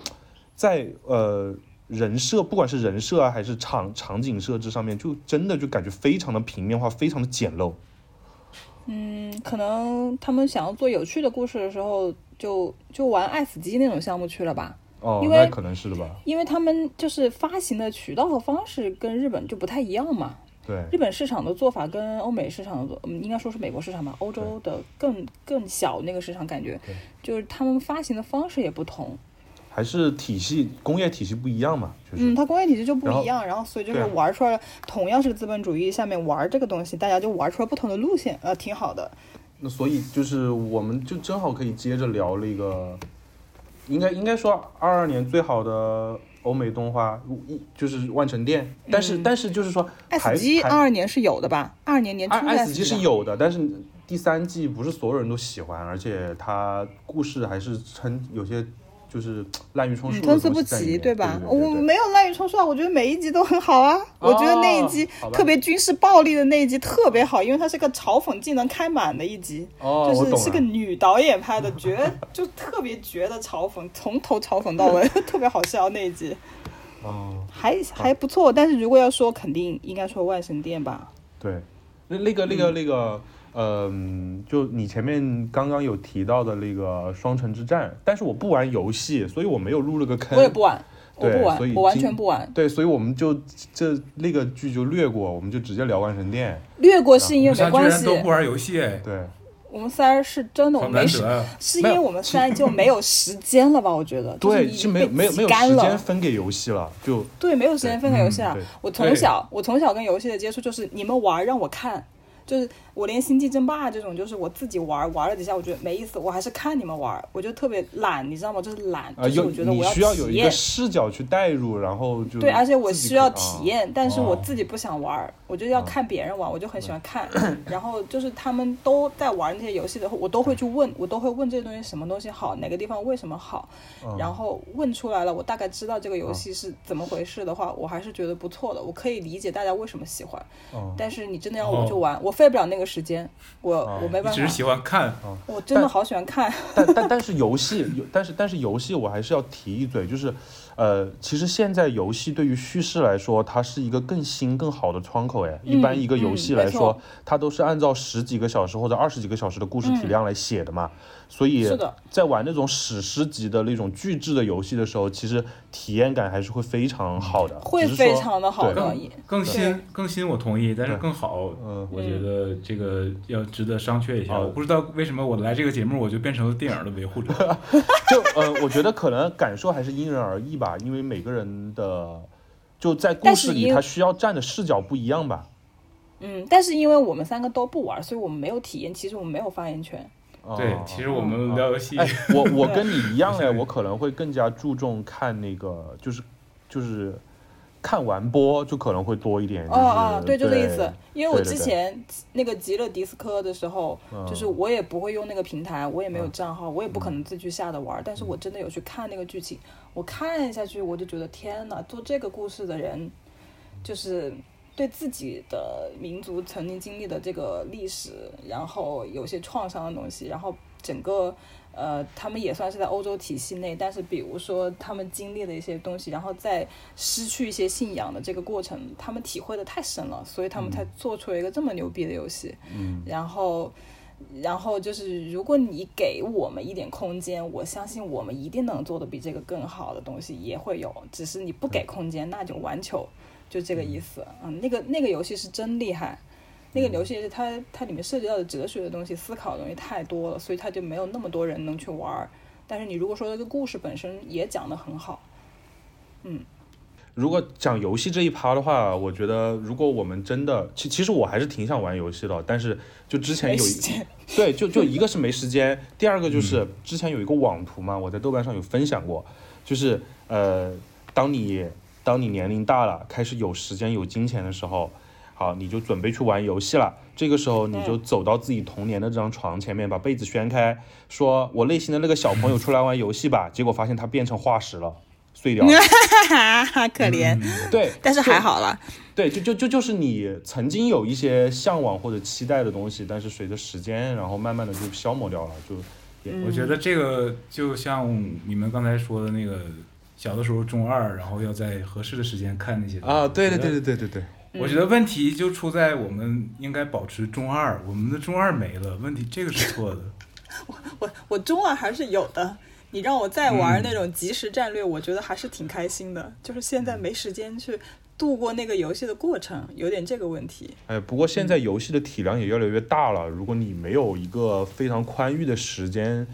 在呃人设，不管是人设啊还是场场景设置上面，就真的就感觉非常的平面化，非常的简陋。嗯，可能他们想要做有趣的故事的时候，就就玩爱死机那种项目去了吧。哦，因为那可能是的吧？因为他们就是发行的渠道和方式跟日本就不太一样嘛。对日本市场的做法跟欧美市场的做，嗯，应该说是美国市场吧，欧洲的更更小那个市场感觉，就是他们发行的方式也不同。还是体系工业体系不一样嘛，就是。嗯，它工业体系就不一样，然后所以就是玩出来了，同样是资本主义下面玩这个东西，大家就玩出来不同的路线，呃，挺好的。那所以就是我们就正好可以接着聊那个，应该应该说二二年最好的欧美动画一就是万城店，但是、但是就是说爱排死机排二二年是有的吧？二二年年初爱爱死机的死机吧是有的，但是第三季不是所有人都喜欢，而且它故事还是称有些就是滥竽充数参差不齐，对吧？对对对我没有滥竽充数啊，我觉得每一集都很好啊。我觉得那一集特别军事暴力的那一集特别好，因为它是个嘲讽技能开满的一集，哦，就是是个。女导演拍的，绝就特别绝的嘲讽，从头嘲讽到尾，[laughs] 特别好笑那一集，哦，还还不错。但是如果要说，肯定应该说万神殿吧。对，那那个那嗯个那个，嗯，就你前面刚刚有提到的那个双城之战，但是我不玩游戏，所以我没有入了个坑。我也不玩，我不玩所以，我完全不玩。对，所以我们就这那个剧就略过，我们就直接聊万神殿。略过是因为没关系，然都不玩游戏，对，我们三是真的我好没时，是因为我们三就没有时间了吧？我觉得，[laughs] 对，就是没有没有没有时间。分给游戏了，就对，没有时间分给游戏啊嗯对！我从小我从小跟游戏的接触就是你们玩让我看，就是我连星际争霸这种就是我自己玩玩了几下，我觉得没意思，我还是看你们玩，我就特别懒，你知道吗？就是懒，啊，就是我觉得我要有一个体验。视角去带入，然后就对，而且我需要体验，但是我哦自己不想玩，我就要看别人玩，我就很喜欢看。然后就是他们都在玩那些游戏的，我都会去问，我都会问这些东西什么东西好，哪个地方为什么好。嗯然后问出来了，我大概知道这个游戏是怎么回事的话，我还是觉得不错的，我可以理解大家为什么喜欢。嗯但是你真的要我去玩，我费不了那个时间，我哦我没办法只是喜，欢看啊，我真的好喜欢看。但但但是游戏，但是但是游戏我还是要提一嘴，就是，呃，其实现在游戏对于叙事来说，它是一个更新更好的窗口。哎，一般一个游戏来说它都是按照十几个小时或者二十几个小时的故事体量来写的嘛。所以，在玩那种史诗级的那种巨制的游戏的时候，其实体验感还是会非常好的，会非常的好更更新更新我同意，但是更好，嗯我觉得这个要值得商榷一下。哦我不知道为什么我来这个节目，我就变成了电影的维护者。[laughs] 就呃，我觉得可能感受还是因人而异吧，因为每个人的就在故事里，他需要站的视角不一样吧。嗯，但是因为我们三个都不玩，所以我们没有体验，其实我们没有发言权。对哦，其实我们聊游戏，哎，[laughs] 我我跟你一样哎，我可能会更加注重看那个，就是就是看完播就可能会多一点。哦哦，对，就这意思。因为我之前那个极乐迪斯科的时候，嗯就是我也不会用那个平台，我也没有账号，我也不可能自己去下的玩儿。但是我真的有去看那个剧情，我看下去我就觉得天呐，做这个故事的人，就是对自己的民族曾经经历的这个历史，然后有些创伤的东西，然后整个。呃，他们也算是在欧洲体系内，但是比如说他们经历的一些东西，然后在失去一些信仰的这个过程，他们体会的太深了，所以他们才做出了一个这么牛逼的游戏。嗯，然后，然后就是如果你给我们一点空间，我相信我们一定能做的比这个更好的东西也会有，只是你不给空间，那就完球，就这个意思。嗯，那个那个游戏是真厉害。那个游戏是它它里面涉及到的哲学的东西、思考的东西太多了，所以它就没有那么多人能去玩儿。但是你如果说这个故事本身也讲得很好，嗯，如果讲游戏这一趴的话，我觉得如果我们真的，其其实我还是挺想玩游戏的，但是就之前有一。对，就就一个是没时间，[laughs] 第二个就是之前有一个网图嘛，我在豆瓣上有分享过，就是呃，当你当你年龄大了，开始有时间有金钱的时候，好，你就准备去玩游戏了。这个时候你就走到自己童年的这张床前面，把被子掀开，说我内心的那个小朋友出来玩游戏吧。结果发现他变成化石了，碎掉了。哈哈，可怜，对，但是还好了。对，就就就就是你曾经有一些向往或者期待的东西，但是随着时间，然后慢慢的就消磨掉了，就我觉得这个就像你们刚才说的那个，小的时候中二，然后要在合适的时间看那些东西啊，对对对对对对对，我觉得问题就出在我们应该保持中二，我们的中二没了，问题这个是错的。[laughs] 我我我中二还是有的。你让我再玩嗯那种即时战略，我觉得还是挺开心的。就是现在没时间去度过那个游戏的过程，有点这个问题。哎，不过现在游戏的体量也越来越大了，如果你没有一个非常宽裕的时间，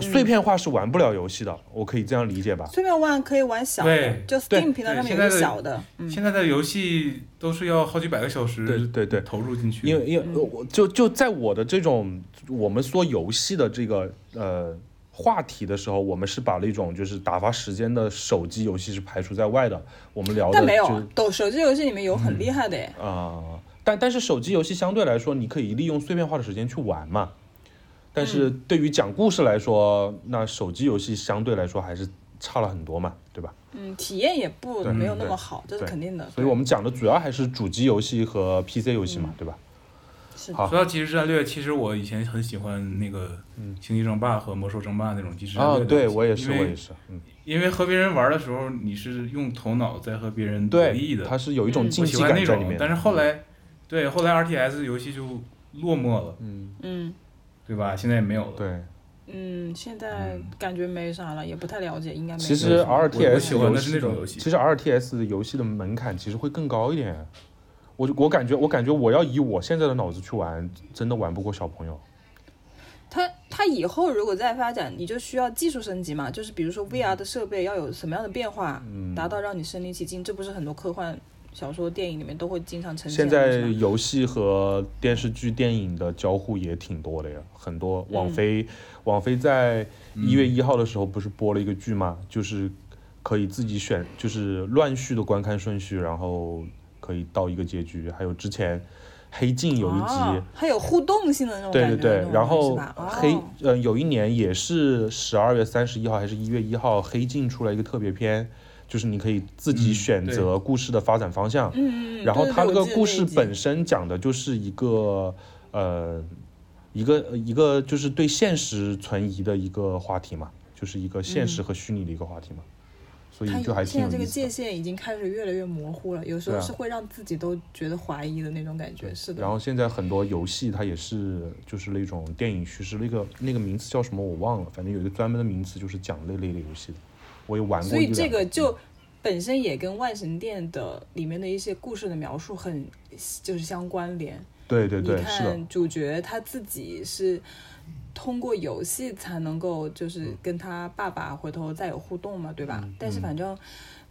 碎片化是玩不了游戏的，我可以这样理解吧？碎片化可以玩小的对，就 Steam 平台上面有小的，嗯，现在的游戏都是要好几百个小时对对对投入进去，因为因为呃我就就在我的这种我们说游戏的这个呃话题的时候，我们是把那种就是打发时间的手机游戏是排除在外的。我们聊的但没有抖手机游戏里面有很厉害的耶。啊、但但是手机游戏相对来说，你可以利用碎片化的时间去玩嘛。但是嗯对于讲故事来说，那手机游戏相对来说还是差了很多嘛，对吧？嗯，体验也不没有那么好，这是肯定的。所以我们讲的主要还是主机游戏和 PC 游戏嘛，对吧？是好说到即时战略，其实我以前很喜欢那个《星际争霸》和《魔兽争霸》那种即时战啊、略的游戏。对我也是，我也是，嗯，因为和别人玩的时候，你是用头脑在和别人博对弈，的，它是有一种竞技感在里面。。但是后来，对后来 RTS 游戏就落寞了，嗯，嗯对吧？现在也没有了。对，嗯，现在感觉没啥了，也不太了解，应该没其实什么我我 RTS 喜欢的游戏是那种游戏其实 RTS 的游戏的门槛其实会更高一点。我就我感觉，我感觉我要以我现在的脑子去玩，真的玩不过小朋友。它它以后如果再发展，你就需要技术升级嘛，就是比如说 VR 的设备要有什么样的变化，嗯达到让你身临其境，这不是很多科幻小说、电影里面都会经常呈现现在游戏和电视剧、电影的交互也挺多的呀，很多。网嗯飞，网飞在一月一号的时候不是播了一个剧吗？就是可以自己选，就是乱序的观看顺序，然后可以到一个结局。还有之前黑镜有一集，啊还有互动性的那种对对对然后黑哦呃有一年也是十二月三十一号还是一月一号，黑镜出来一个特别篇，就是你可以自己嗯选择故事的发展方向。嗯嗯嗯，然后对对对我记得它那个故事本身讲的就是一个呃一个一个就是对现实存疑的一个话题嘛，就是一个现实和虚拟的一个话题嘛，所以就还挺现在这个。界限已经开始越来越模糊了，有时候是会让自己都觉得怀疑的那种感觉。是的，然后现在很多游戏它也是就是那种电影叙事，那个那个名字叫什么我忘了，反正有一个专门的名词就是讲那类的游戏的，我也玩过所以这个就本身也跟万神殿的里面的一些故事的描述很就是相关联。你对对对你，看主角他自己是通过游戏才能够就是跟他爸爸回头再有互动嘛，对吧？嗯但是反正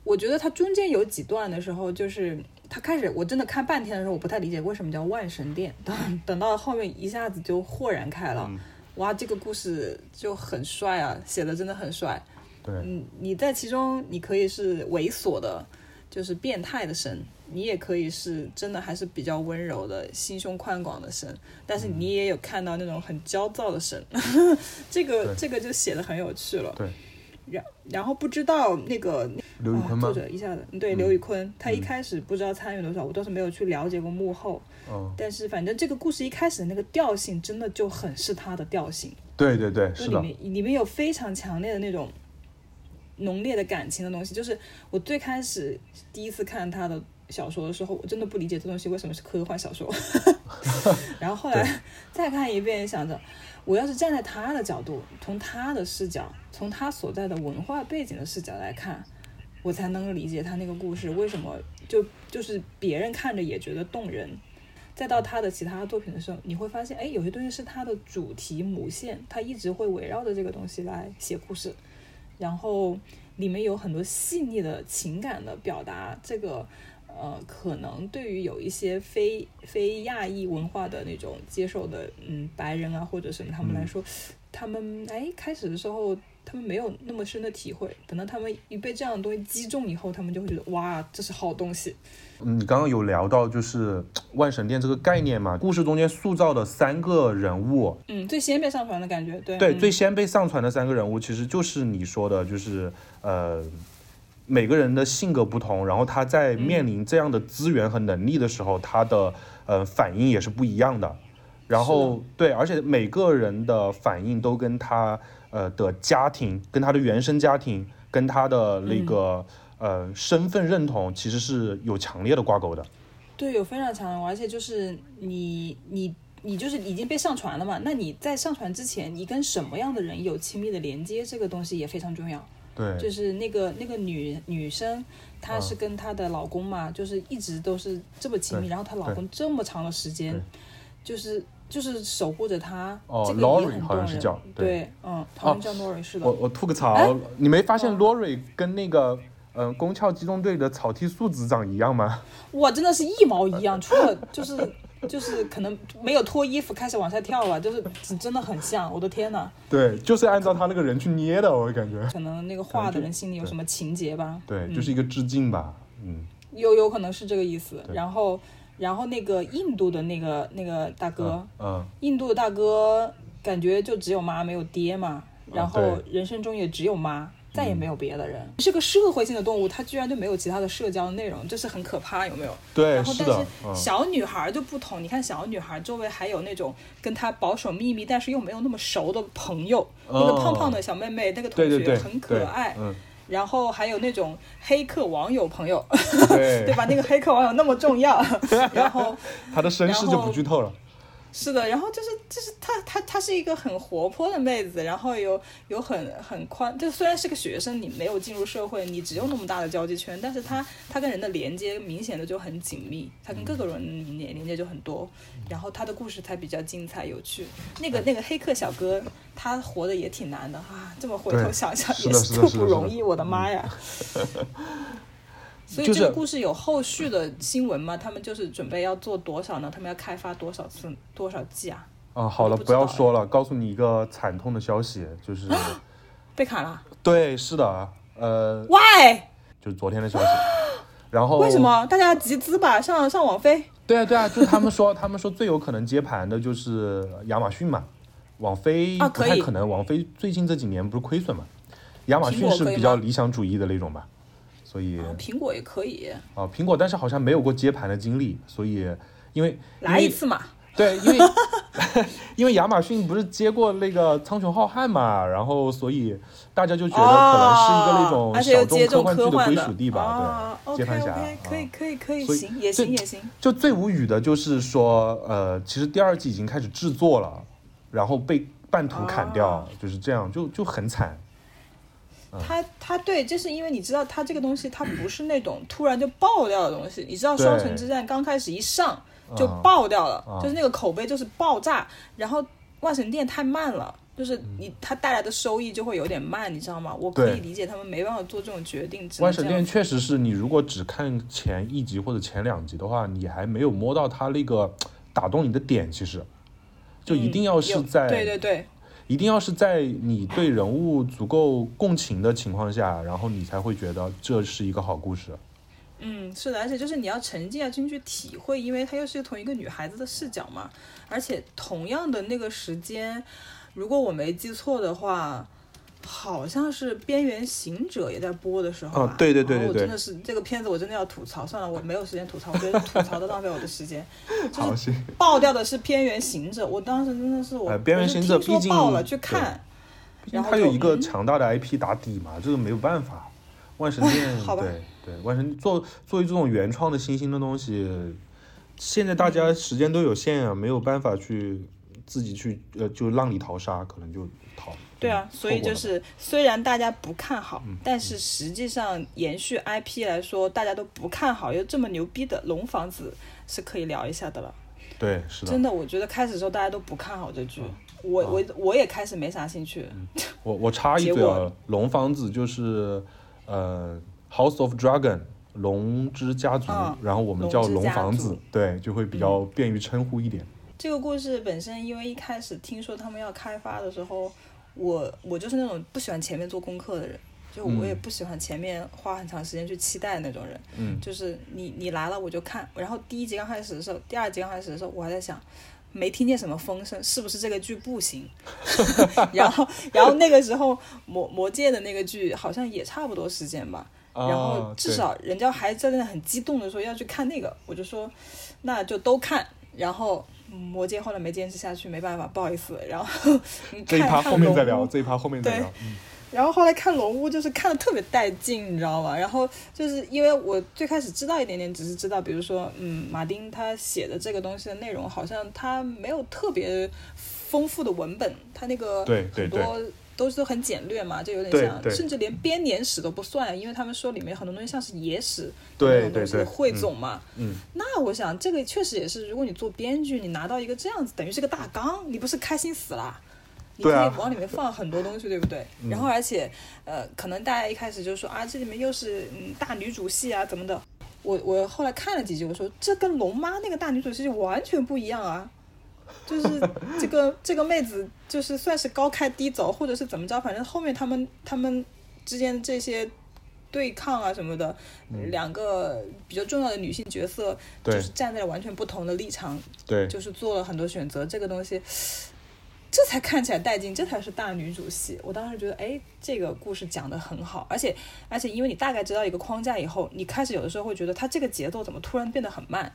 我觉得他中间有几段的时候，就是他开始我真的看半天的时候，我不太理解为什么叫万神殿，等等到后面一下子就豁然开朗。嗯哇，这个故事就很帅啊，写的真的很帅。对，嗯，你在其中你可以是猥琐的，就是变态的神，你也可以是真的还是比较温柔的、心胸宽广的神，但是你也有看到那种很焦躁的神，[laughs] 这个这个就写的很有趣了。对，然然后不知道那个啊刘宇坤吗作？者一下子对嗯刘宇坤，他一嗯开始不知道参与多少，我倒是没有去了解过幕后，嗯，但是反正这个故事一开始的那个调性真的就很是他的调性。对对对，的，就里面里面有非常强烈的那种浓烈的感情的东西。就是我最开始第一次看他的小说的时候，我真的不理解这东西为什么是科幻小说。[laughs] 然后后来再看一遍，想着我要是站在他的角度，从他的视角，从他所在的文化背景的视角来看，我才能理解他那个故事为什么就就是别人看着也觉得动人。再到他的其他作品的时候，你会发现，哎，有些东西是他的主题母线，他一直会围绕着这个东西来写故事，然后里面有很多细腻的情感的表达。这个，呃，可能对于有一些非非亚裔文化的那种接受的，嗯，白人啊或者什么他们来说，他们哎开始的时候他们没有那么深的体会，等到他们一被这样的东西击中以后，他们就会觉得哇，这是好东西。嗯，你刚刚有聊到就是 [tsk] 万神殿这个概念嘛，故事中间塑造的三个人物，嗯，最先被上传的感觉，对对，嗯。最先被上传的三个人物，其实就是你说的，就是呃，每个人的性格不同，然后他在面临这样的资源和能力的时候，他的呃反应也是不一样的。然后对，而且每个人的反应都跟他呃的家庭、跟他的原生家庭、跟他的那个、呃身份认同，其实是有强烈的挂钩的。对，有非常强的，而且就是你你你就是已经被上传了嘛，那你在上传之前，你跟什么样的人有亲密的连接，这个东西也非常重要。对，就是那个那个女女生，她嗯是跟她的老公嘛，就是一直都是这么亲密，然后她老公这么长的时间，就是就是守护着她，哦这个也 Lori。好像是叫对对，嗯，好像叫 Lori 是的我。我吐个槽，哎你没发现嗯 Lori 跟那个嗯、呃宫壳机动队的草剃素子长一样吗？哇，真的是一毛一样，[laughs] 除了就是就是可能没有脱衣服开始往下跳了，就是真真的很像，我的天呐！对，就是按照他那个人去捏的，我感觉。可能那个画的人心里有什么情节吧？对，嗯就是一个致敬吧。嗯，有有可能是这个意思。然后然后那个印度的那个那个大哥，嗯，印度的大哥感觉就只有妈没有爹嘛，然后人生中也只有妈。再也没有别的人，是个社会性的动物，它居然就没有其他的社交内容，这是很可怕，有没有？对，然后，但是，嗯，小女孩就不同，你看小女孩周围还有那种跟她保守秘密，但是又没有那么熟的朋友。那个胖胖的小妹妹，那个同学很可爱。嗯，然后还有那种黑客网友朋友，对 [laughs] 对吧？那个黑客网友那么重要。[laughs] 然后他的身世就不剧透了。是的，然后就是就是她她她是一个很活泼的妹子，然后有有很很宽，就虽然是个学生，你没有进入社会，你只有那么大的交际圈，但是她她跟人的连接明显的就很紧密，她跟各个人连连接就很多，然后她的故事才比较精彩有趣。那个那个黑客小哥，他活的也挺难的啊，这么回头对想想也多是的的的不容易，我的妈呀！[laughs] 所以这个故事有后续的新闻吗？他们就是准备要做多少呢？他们要开发多少次、多少季啊？啊，好了，不不要说了，告诉你一个惨痛的消息，就是，[gasps] 被砍了对，是的，呃，？Why？就是昨天的消息。[gasps] 然后为什？么？大家集资吧，上上网飞。对啊，对啊，就是他们说，他们说最有可能接盘的就是亚马逊嘛，网飞不太可能，网飞最近这几年不是亏损嘛，亚马逊是比较理想主义的那种吧，所以啊苹果也可以啊，苹果但是好像没有过接盘的经历，所以因为来一次嘛。对，因为 [laughs] 因为亚马逊不是接过那个苍穹浩瀚嘛，然后所以大家就觉得可能是一个那哦种小众科幻剧的归属地吧，啊对接盘侠可以啊。可以可以，行也行也行。就最无语的就是说，呃，其实第二季已经开始制作了，然后被半途砍掉，啊就是这样，就就很惨。它它对，就是因为你知道他这个东西，它不是那种突然就爆掉的东西。你知道《双城之战》刚开始一上就啊爆掉了，啊就是那个口碑就是爆炸。然后万神殿太慢了，就是你它带来的收益就会有点慢，你知道吗？我可以理解他们没办法做这种决定。万神殿确实是你如果只看前一集或者前两集的话，你还没有摸到它那个打动你的点，其实就一定要是在对对对，一定要是在你对人物足够共情的情况下，然后你才会觉得这是一个好故事。嗯，是的，而且就是你要沉浸进去体会，因为它又是同一个女孩子的视角嘛，而且同样的那个时间，如果我没记错的话。好像是《边缘行者》也在播的时候吧？对对对对我真的是这个片子，我真的要吐槽。算了，我没有时间吐槽，我觉得吐槽都浪费我的时间。[laughs] 就是爆掉的是《边缘行者》，我当时真的是我。边缘行者毕竟爆了去看，然后它有一个强大的 IP 打底嘛，这个没有办法。万神殿，对对，万神做作为这种原创的新兴的东西，现在大家时间都有限啊，没有办法去自己去呃，就浪里淘沙，可能就淘。对啊，所以就是虽然大家不看好，但是实际上延续 IP 来说，大家都不看好，又这么牛逼的龙房子是可以聊一下的了。对，是的。真的，我觉得开始的时候大家都不看好这剧，我我我也开始没啥兴趣。[laughs] 我我插一嘴啊，龙房子就是呃 House of Dragon 龙之家族，然后我们叫龙房子，对，就会比较便于称呼一点。这个故事本身，因为一开始听说他们要开发的时候。我我就是那种不喜欢前面做功课的人，就我也不喜欢前面花很长时间去期待那种人。嗯，就是你你来了我就看，然后第一集刚开始的时候，第二集刚开始的时候，我还在想，没听见什么风声，是不是这个剧不行？[laughs] 然后然后那个时候魔魔界的那个剧好像也差不多时间吧，然后至少人家还在那很激动的说要去看那个，我就说那就都看，然后。魔戒后来没坚持下去，没办法，不好意思。然后这一趴后面再聊，这一趴后面再聊。然后后来看龙屋，就是看的特别带劲，你知道吗？然后就是因为我最开始知道一点点，只是知道，比如说，嗯，马丁他写的这个东西的内容，好像他没有特别丰富的文本，他那个很多。都是很简略嘛，就有点像，甚至连编年史都不算，因为他们说里面很多东西像是野史那种东西的汇总嘛。嗯，那我想这个确实也是，如果你做编剧，你拿到一个这样子，等于是个大纲，你不是开心死了？你可以往里面放很多东西，对不对？然后而且，呃，可能大家一开始就说啊，这里面又是嗯大女主戏啊，怎么的？我我后来看了几集，我说这跟龙妈那个大女主戏完全不一样啊。就是这个这个妹子，就是算是高开低走，或者是怎么着，反正后面他们他们之间这些对抗啊什么的，两个比较重要的女性角色，就是站在完全不同的立场，对，就是做了很多选择。这个东西，这才看起来带劲，这才是大女主戏。我当时觉得，哎，这个故事讲的很好，而且而且，因为你大概知道一个框架以后，你开始有的时候会觉得，它这个节奏怎么突然变得很慢，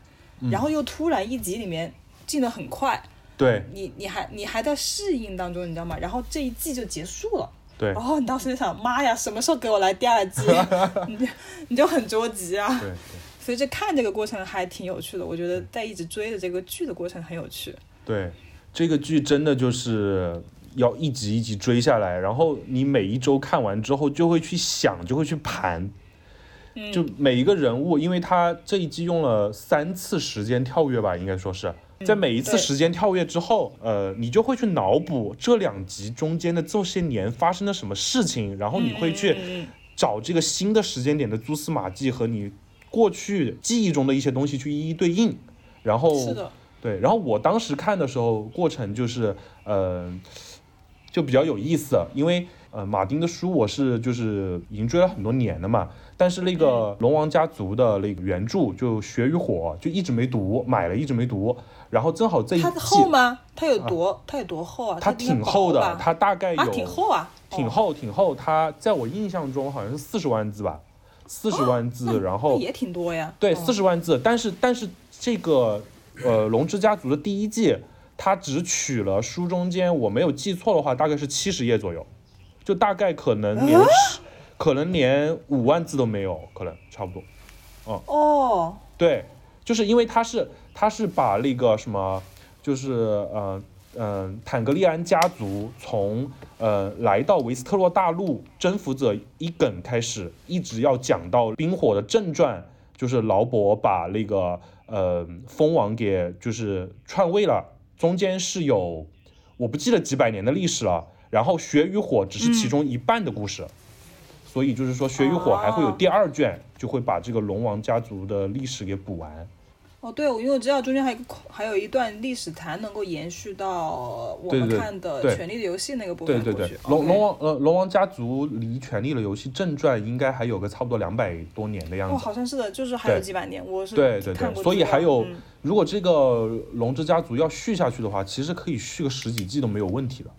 然后又突然一集里面进的很快。对你，你还你还在适应当中，你知道吗？然后这一季就结束了。对，然后你当时就想，妈呀，什么时候给我来第二季？[laughs] 你你就很着急啊。对，所以这看这个过程还挺有趣的。我觉得在一直追着这个剧的过程很有趣。对，这个剧真的就是要一集一集追下来，然后你每一周看完之后就会去想，就会去盘，就每一个人物，因为他这一季用了三次时间跳跃吧，应该说是。在每一次时间跳跃之后，呃，你就会去脑补这两集中间的这些年发生了什么事情，然后你会去找这个新的时间点的蛛丝马迹和你过去记忆中的一些东西去一一对应，然后是的，对，然后我当时看的时候，过程就是，呃，就比较有意思，因为呃，马丁的书我是就是已经追了很多年了嘛。但是那个龙王家族的那个原著就《血与火》就一直没读，买了一直没读。然后正好这一季，它厚吗？它有多？它有多厚啊？它挺厚的，它大概有挺厚啊，挺厚挺厚。它在我印象中好像是四十万字吧，四十万字，然后也挺多呀。对，四十万字。但是但是这个呃龙之家族的第一季，它只取了书中间我没有记错的话，大概是七十页左右，就大概可能连十。可能连五万字都没有，可能差不多，嗯。哦，对，就是因为他是他是把那个什么，就是呃嗯坦格利安家族从呃来到维斯特洛大陆征服者伊耿开始，一直要讲到冰火的正传，就是劳勃把那个呃蜂王给就是篡位了，中间是有我不记得几百年的历史了，然后血与火只是其中一半的故事。所以就是说，《血与火》还会有第二卷，就会把这个龙王家族的历史给补完。哦，对，我因为我知道中间还有还有一段历史才能够延续到我们看的《权力的游戏》那个部分对对对。龙龙王呃龙王家族离《权力的游戏》正传应该还有个差不多两百多年的样子。哦，好像是的，就是还有几百年，我是对对对，所以还有嗯，如果这个龙之家族要续下去的话，其实可以续个十几季都没有问题的。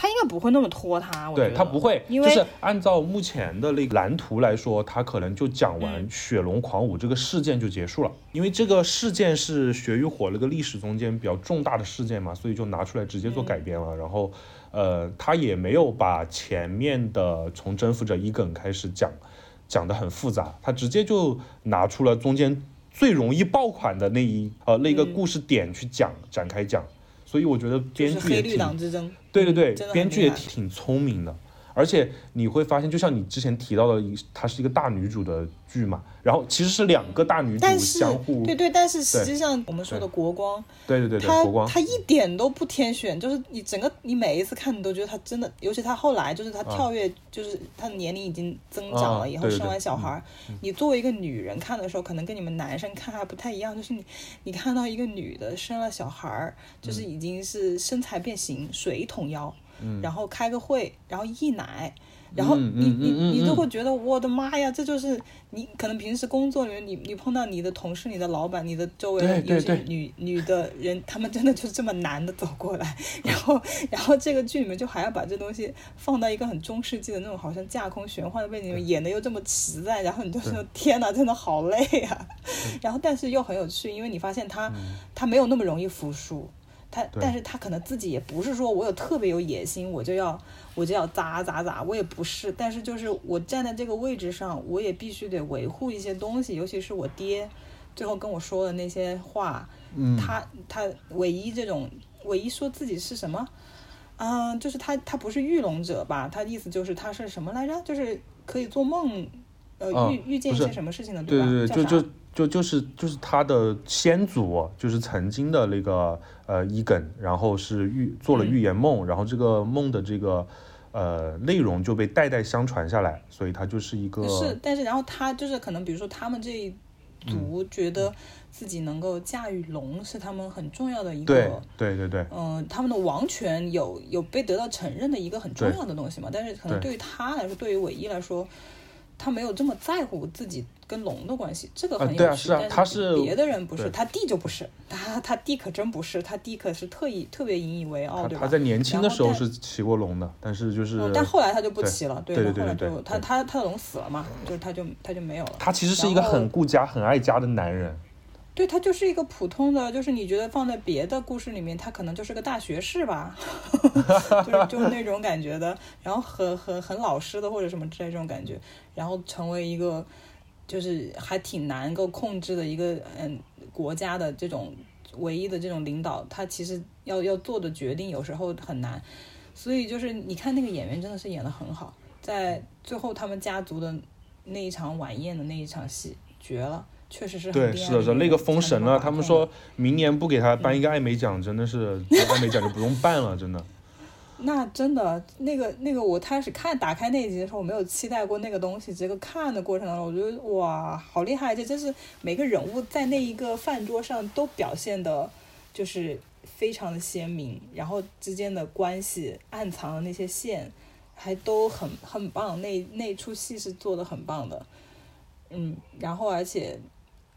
他应该不会那么拖沓，我觉对得他不会，因为就是按照目前的那个蓝图来说，他可能就讲完嗯雪龙狂舞这个事件就结束了，因为这个事件是血与火那个历史中间比较重大的事件嘛，所以就拿出来直接做改编了。然后，呃，他也没有把前面的从征服者伊耿开始讲讲的很复杂，他直接就拿出了中间最容易爆款的那一呃那个嗯。故事点去讲、展开讲。所以我觉得就是黑绿编剧也挺党之争。对对对编剧也挺挺聪明的，而且你会发现，就像你之前提到的，一它是一个大女主的剧嘛，然后其实是两个大女主相互，对对，但是实际上我们说的国光，对对对对，他国光，他一点都不天选，就是你整个你每一次看，你都觉得她真的，尤其她后来就是她跳跃，就是她的年龄已经增长了，以后生啊对对对。完小孩儿，你作为一个女人看的时候，可能跟你们男生看还不太一样，就是你你看到一个女的生了小孩儿，就是嗯。已经是身材变形，水桶腰，然后开个会，然后溢奶。然后嗯你你你都嗯。会觉得我的妈呀，这就是你可能平时工作里面你你碰到你的同事、你的老板、你的周围的对对有些对。女女的人，他们真的就是这么难的走过来，然后然后这个剧里面就还要把这东西放到一个很中世纪的那种好像架空玄幻的背景里面，演的又这么实在，然后你就说天哪，真的好累啊，[laughs] 然后但是又很有趣，因为你发现他他没有那么容易服输。他，但是他可能自己也不是说我有特别有野心，我就要我就要砸砸砸，我也不是。但是就是我站在这个位置上，我也必须得维护一些东西，尤其是我爹最后跟我说的那些话，嗯，他他唯一这种唯一说自己是什么，嗯、就是他他不是御龙者吧？他的意思就是他是什么来着？就是可以做梦，呃，啊预预见一些什么事情的，吧？对对对，叫啥就就就就是就是他的先祖，就是曾经的那个呃伊耿，然后是预做了嗯。预言梦，然后这个梦的这个呃内容就被代代相传下来，所以他就是一个是，但是然后他就是可能，比如说他们这一族嗯。觉得自己能够驾驭龙是他们很重要的一个，对对对嗯、他们的王权有有被得到承认的一个很重要的东西嘛。但是可能对。对于他来说，对于韦一来说，他没有这么在乎自己跟龙的关系，这个啊很有趣。对啊是啊但他是别的人不是，他弟就不是，他他弟可真不是，他弟可是特意特别引以为傲，他对吧？他在年轻的时候是骑过龙的，但是就是嗯，但后来他就不骑了，对对后来对对对就他他他的龙死了嘛，就是他就他就没有了。他其实是一个很顾家、很爱家的男人。对他就是一个普通的，就是你觉得放在别的故事里面，他可能就是个大学士吧，[laughs] 就是就是那种感觉的，然后很很很老实的或者什么之类这种感觉，然后成为一个就是还挺难够控制的一个嗯国家的这种唯一的这种领导，他其实要要做的决定有时候很难，所以就是你看那个演员真的是演的很好，在最后他们家族的那一场晚宴的那一场戏绝了。确实是很对，是的，是的，那个封神了，他们说明年不给他颁一个艾美奖，真的是这艾美奖就不用办了，真的。[laughs] 那真的，那个那个，我开始看打开那一集的时候，我没有期待过那个东西。这个看的过程当中，我觉得哇，好厉害！这真是每个人物在那一个饭桌上都表现的，就是非常的鲜明，然后之间的关系、暗藏的那些线，还都很很棒。那那出戏是做的很棒的，嗯，然后而且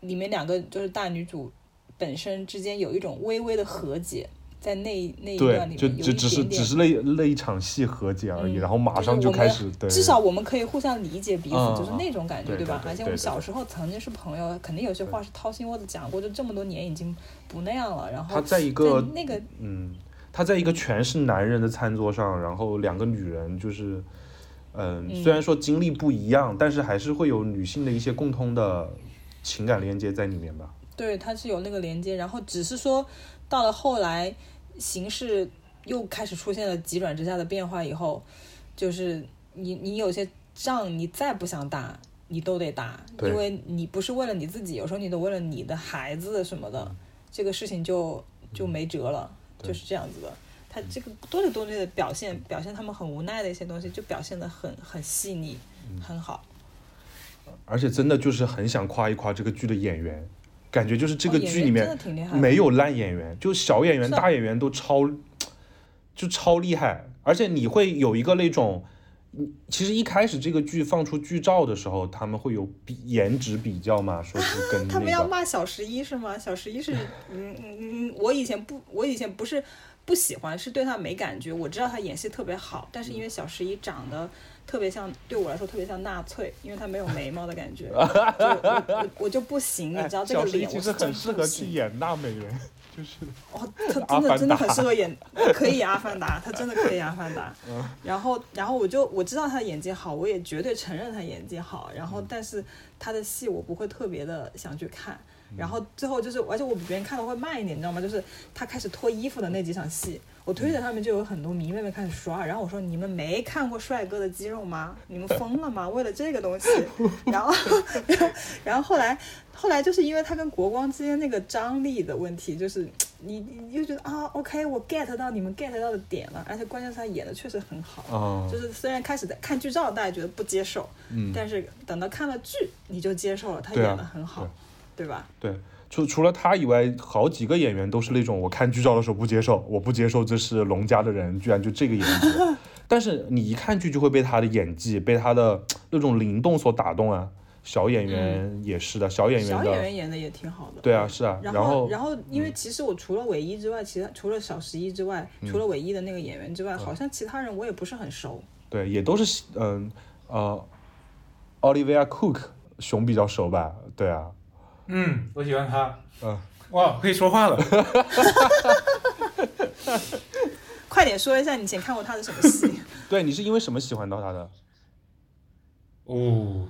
里面两个就是大女主本身之间有一种微微的和解。在那那一段里对，面，就只只是有一点点只是那那一场戏和解而已，嗯然后马上就开始对，至少我们可以互相理解彼此，嗯就是那种感觉，吧？对对对而且我们小时候曾经是朋友，肯定有些话是掏心窝子讲过，就这么多年已经不那样了。然后他在一个那个嗯，他在一个全是男人的餐桌上，然后两个女人就是，嗯，嗯虽然说经历不一样，但是还是会有女性的一些共通的情感连接在里面吧。对它是有那个连接，然后只是说到了后来形势又开始出现了急转直下的变化以后，就是你你有些仗你再不想打。你都得打，因为你不是为了你自己，有时候你都为了你的孩子什么的，这个事情就就没辙了，对就是这样子的。他这个多里多里的表现，表现他们很无奈的一些东西，就表现的很很细腻，很好。而且真的就是很想夸一夸这个剧的演员，感觉就是这个剧里面没有烂演员，就小演员、大演员都超，就超厉害，而且你会有一个那种。嗯其实一开始这个剧放出剧照的时候，他们会有比颜值比较嘛，[laughs] 说是跟那他们要骂小十一是吗？小十一是，嗯嗯嗯，我以前不，我以前不是不喜欢，是对他没感觉。我知道他演戏特别好，但是因为小十一长得特别像，对我来说特别像纳粹，因为他没有眉毛的感觉，[laughs] 就我我我就不行，你知道这个脸，其实很适。合去演娜美人，就是哦，他真的真的很适合演，[laughs] 可以演阿凡达，他真的可以演阿凡达。嗯然后，然后我就我知道他演技好，我也绝对承认他演技好。然嗯后，但是他的戏我不会特别的想去看。嗯然后最后就是，而且我比别人看的会慢一点，你知道吗？就是他开始脱衣服的那几场戏，我推着他们就有很多迷妹妹开始刷，然后我说你们没看过帅哥的肌肉吗？你们疯了吗？为了这个东西，[laughs] 然后，[laughs] 然后，后后来，后来就是因为他跟国光之间那个张力的问题，就是你你就觉得啊，OK，我 get 到你们 get 到的点了，而且关键是他演的确实很好，嗯就是虽然开始在看剧照大家觉得不接受，嗯，但是等到看了剧你就接受了，他演的很好，对吧？对，除除了他以外，好几个演员都是那种我看剧照的时候不接受，我不接受这是龙家的人，居然就这个颜值。[laughs] 但是你一看剧就会被他的演技，被他的那种灵动所打动啊。小演员也是的，小演员小，演员演的也挺好的。对啊，是啊。然然后，然后，因为其实我除了韦一之外，其他除了小十一之外，嗯除了韦一的那个演员之外，好像其他人我也不是很熟。对，也都是嗯呃，Olivia Cook 熊比较熟吧？对啊，嗯，我喜欢他。嗯，哇，可以说话了。快点说一下你以前看过他的什么戏？[laughs] 对，你是因为什么喜欢到他的？哦，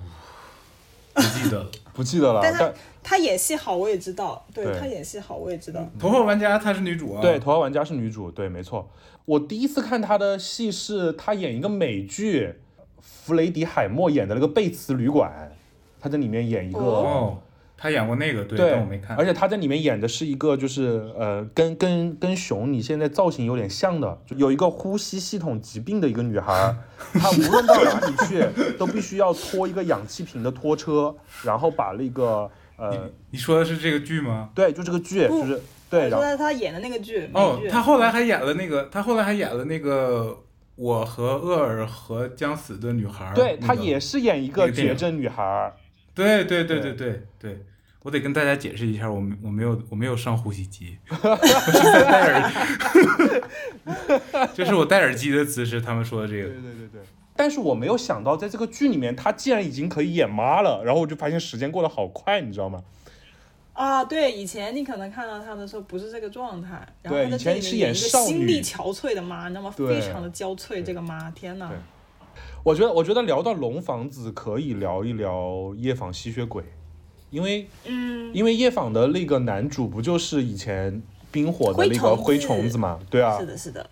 不记得了。[laughs] 不记得了，但他演戏好，我也知道。对对他演戏好，我也知道。头号玩家她是女主啊。对，《头号玩家》是女主，对，没错。我第一次看她的戏是她演一个美剧，弗雷迪海默演的那个《贝茨旅馆》，她在里面演一个。哦，她演过那个，对，对但我没看。而且他在里面演的是一个，就是呃，跟跟跟熊你现在造型有点像的，就有一个呼吸系统疾病的一个女孩儿，[laughs] 她无论到哪里去都必须要拖一个氧气瓶的拖车，然后把那个呃，你说的是这个剧吗？对，就这个剧，就是对，然后我说的他演的那个剧，哦他后来还演了那个，他后来还演了那个我和厄尔和将死的女孩儿。对那个她也是演一个绝症女孩对对对对对对，我得跟大家解释一下，我没我没有我没有上呼吸机，[laughs] 我是在戴耳，[laughs] 这是我戴耳机的姿势。他们说的这个对，对对对。但是我没有想到，在这个剧里面，她竟然已经可以演妈了，然后我就发现时间过得好快，你知道吗？啊，对，以前你可能看到他的时候不是这个状态，然后对以前是演少女心力憔悴的妈，你知道吗？对非常的憔悴，这个妈，天哪！我觉得，我觉得聊到龙房子，可以聊一聊夜访吸血鬼，因为嗯，因为夜访的那个男主不就是以前冰火的那个灰虫子嘛？对啊是，的，是的。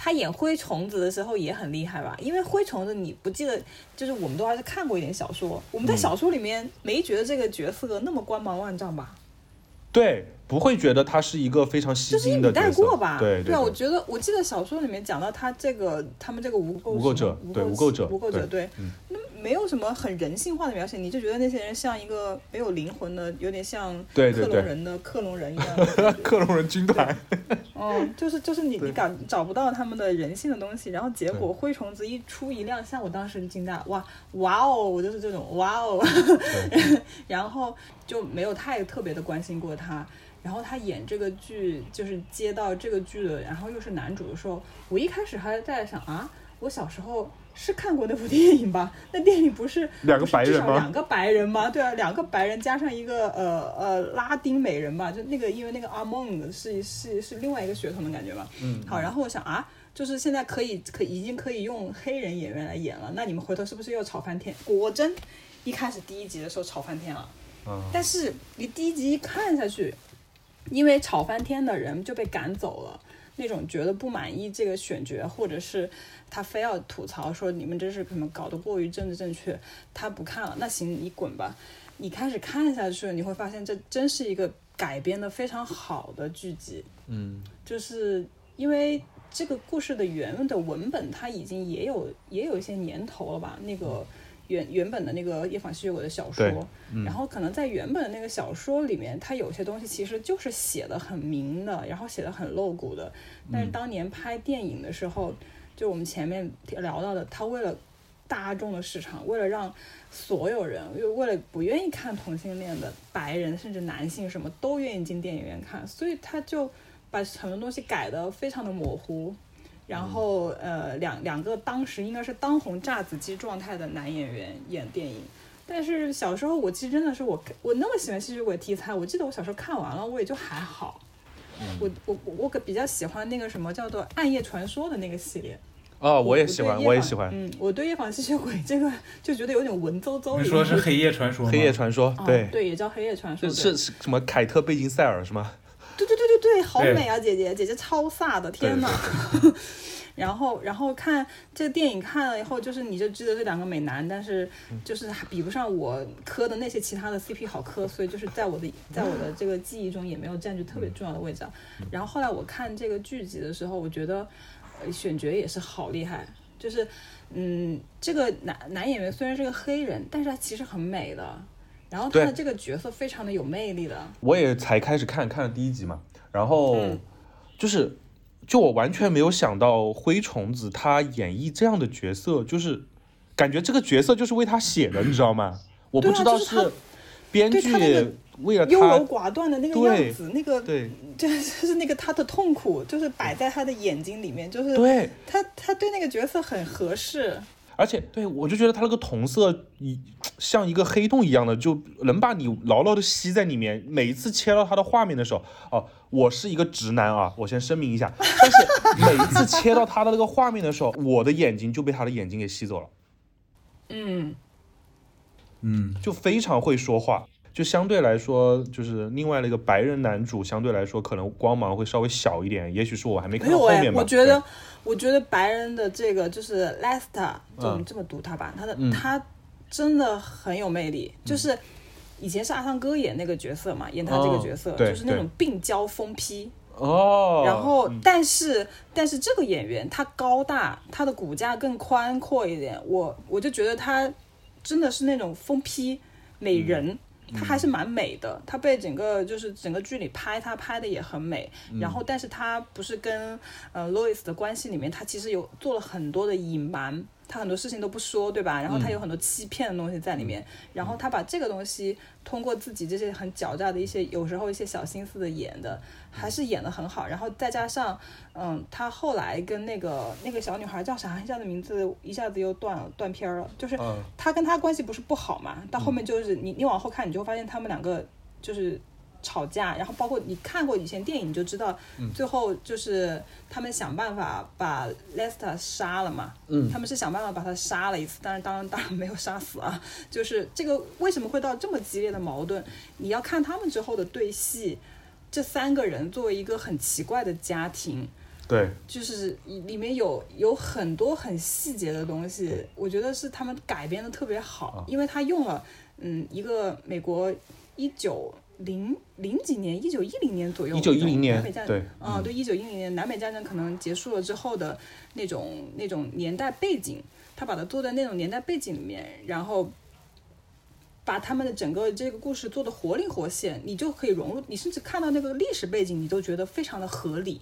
他演灰虫子的时候也很厉害吧？因为灰虫子你不记得，就是我们都还是看过一点小说，我们嗯在小说里面没觉得这个角色那么光芒万丈吧？对，不会觉得他是一个非常吸就是一笔带。过吧？对对啊，我。觉得我记得小说里面讲到他这个他们这个无垢无垢者无对无垢垢者无垢者对嗯，那没有什么很人性化的描写，你就觉得那些人像一个没有灵魂的，有点像克隆人的克隆人一样。[laughs] 克隆人军团，嗯，就是就是你对你感找不到他们的人性的东西，然后结果灰虫子一出一亮相，我当时就惊呆了，哇哇哦，我就是这种哇哦，[laughs] 然后就没有太特别的关心过他。然后他演这个剧，就是接到这个剧的，然后又是男主的时候，我一开始还在想啊，我小时候是看过那部电影吧？那电影不是 [laughs] 两个白人吗两个白人吗？对啊，两个白人加上一个呃呃拉丁美人吧，就那个因为那个阿梦是是是另外一个血统的感觉吧。嗯，好，然后我想啊，就是现在可以可已经可以用黑人演员来演了，那你们回头是不是又吵翻天？果真，一开始第一集的时候吵翻天了，嗯但是你第一集一看下去，因为炒翻天的人就被赶走了。那种觉得不满意这个选角，或者是他非要吐槽说你们这是可能搞得过于政治正确，他不看了，那行你滚吧。你开始看下去，你会发现这真是一个改编的非常好的剧集。嗯就是因为这个故事的原的文本，它已经也有也有一些年头了吧？那个原原本的那个夜访吸血鬼的小对说，然后可能在原本的那个小说里面，它有些东西其实就是写的很明的，然后写的很露骨的，但是当年拍电影的时候，就我们前面聊到的，他为了大众的市场，为了让所有人，又为了不愿意看同性恋的白人甚至男性什么都愿意进电影院看，所以他就把很多东西改得非常的模糊。然后，呃，两两个当时应该是当红炸子鸡状态的男演员演电影，但是小时候我其实真的是我我那么喜欢吸血鬼题材，我记得我小时候看完了，我也就还好。我我我我可比较喜欢那个什么叫做《暗夜传说》的那个系列，哦，我也喜欢，我也喜欢嗯，我对夜访吸血鬼这个就觉得有点文绉绉。你说是黑夜传说吗？黑夜传说，啊对，对，也叫黑夜传说。是是是什么凯特·贝金赛尔是吗？对对对对对，好美啊，姐姐，姐姐超飒的，天呐！[laughs] 然后，然后看这个电影看了以后，就是你就知道这两个美男，但是就是还比不上我磕的那些其他的 CP 好磕，所以就是在我的在我的这个记忆中也没有占据特别重要的位置啊。然后后来我看这个剧集的时候，我觉得呃选角也是好厉害，就是嗯，这个男男演员虽然是个黑人，但是他其实很美的。然后他的这个角色非常的有魅力的，我也才开始看，看了第一集嘛，然后嗯。就是，就我完全没有想到灰虫子他演绎这样的角色，就是感觉这个角色就是为他写的，你知道吗？我不知道就是编对剧为了优柔，寡断的那个样子，那个对。就是那个他的痛苦，就是摆在他的眼睛里面，就是对，他他对那个角色很合适。而且对我就觉得他那个瞳色一像一个黑洞一样的，就能把你牢牢的吸在里面。每一次切到他的画面的时候，哦，我是一个直男啊，我先声明一下。但是每一次切到他的那个画面的时候，我的眼睛就被他的眼睛给吸走了，嗯，嗯，就非常会说话。就相对来说，就是另外那个白人男主，相对来说可能光芒会稍微小一点，也许是我还没看到后面，吧。我觉得我觉得白人的这个就是 Lester，就嗯这么读他吧，他的嗯他真的很有魅力，就是。以前是阿汤哥演那个角色嘛，演他这个哦角色、对就是那种病娇疯批，哦，然后，但是但是这个演员他高大，他的骨架更宽阔一点，我我就觉得他真的是那种疯批美人。他还是蛮美的，她被整个就是整个剧里拍她拍的也很美，然后但是她不是跟呃 Louis 的关系里面，她其实有做了很多的隐瞒，他很多事情都不说，对吧？然后他有很多欺骗的东西在里面，然后他把这个东西通过自己这些很狡诈的一些，有时候一些小心思的演的，还是演的很好。然后再加上，嗯，他后来跟那个那个小女孩叫啥？一下子名字一下子又断了，断片儿了。就是嗯他跟他关系不是不好嘛，到后面就是你你往后看，你就会发现他们两个就是。吵架，然后包括你看过以前电影，你就知道，最后就是他们想办法把 Lester 杀了嘛，嗯。他们是想办法把他杀了一次，但是当然当然没有杀死啊，就是这个为什么会到这么激烈的矛盾？你要看他们之后的对戏，这三个人作为一个很奇怪的家庭，对，就是里面有有很多很细节的东西，我觉得是他们改编的特别好啊，因为他用了嗯一个美国一九零零几年一九一零年左右一九一零年南北战对啊、对一九一零年南北战争可能结束了之后的那种那种年代背景，他把它做在那种年代背景里面，然后。把他们的整个这个故事做的活灵活现，你就可以融入，你甚至看到那个历史背景，你都觉得非常的合理。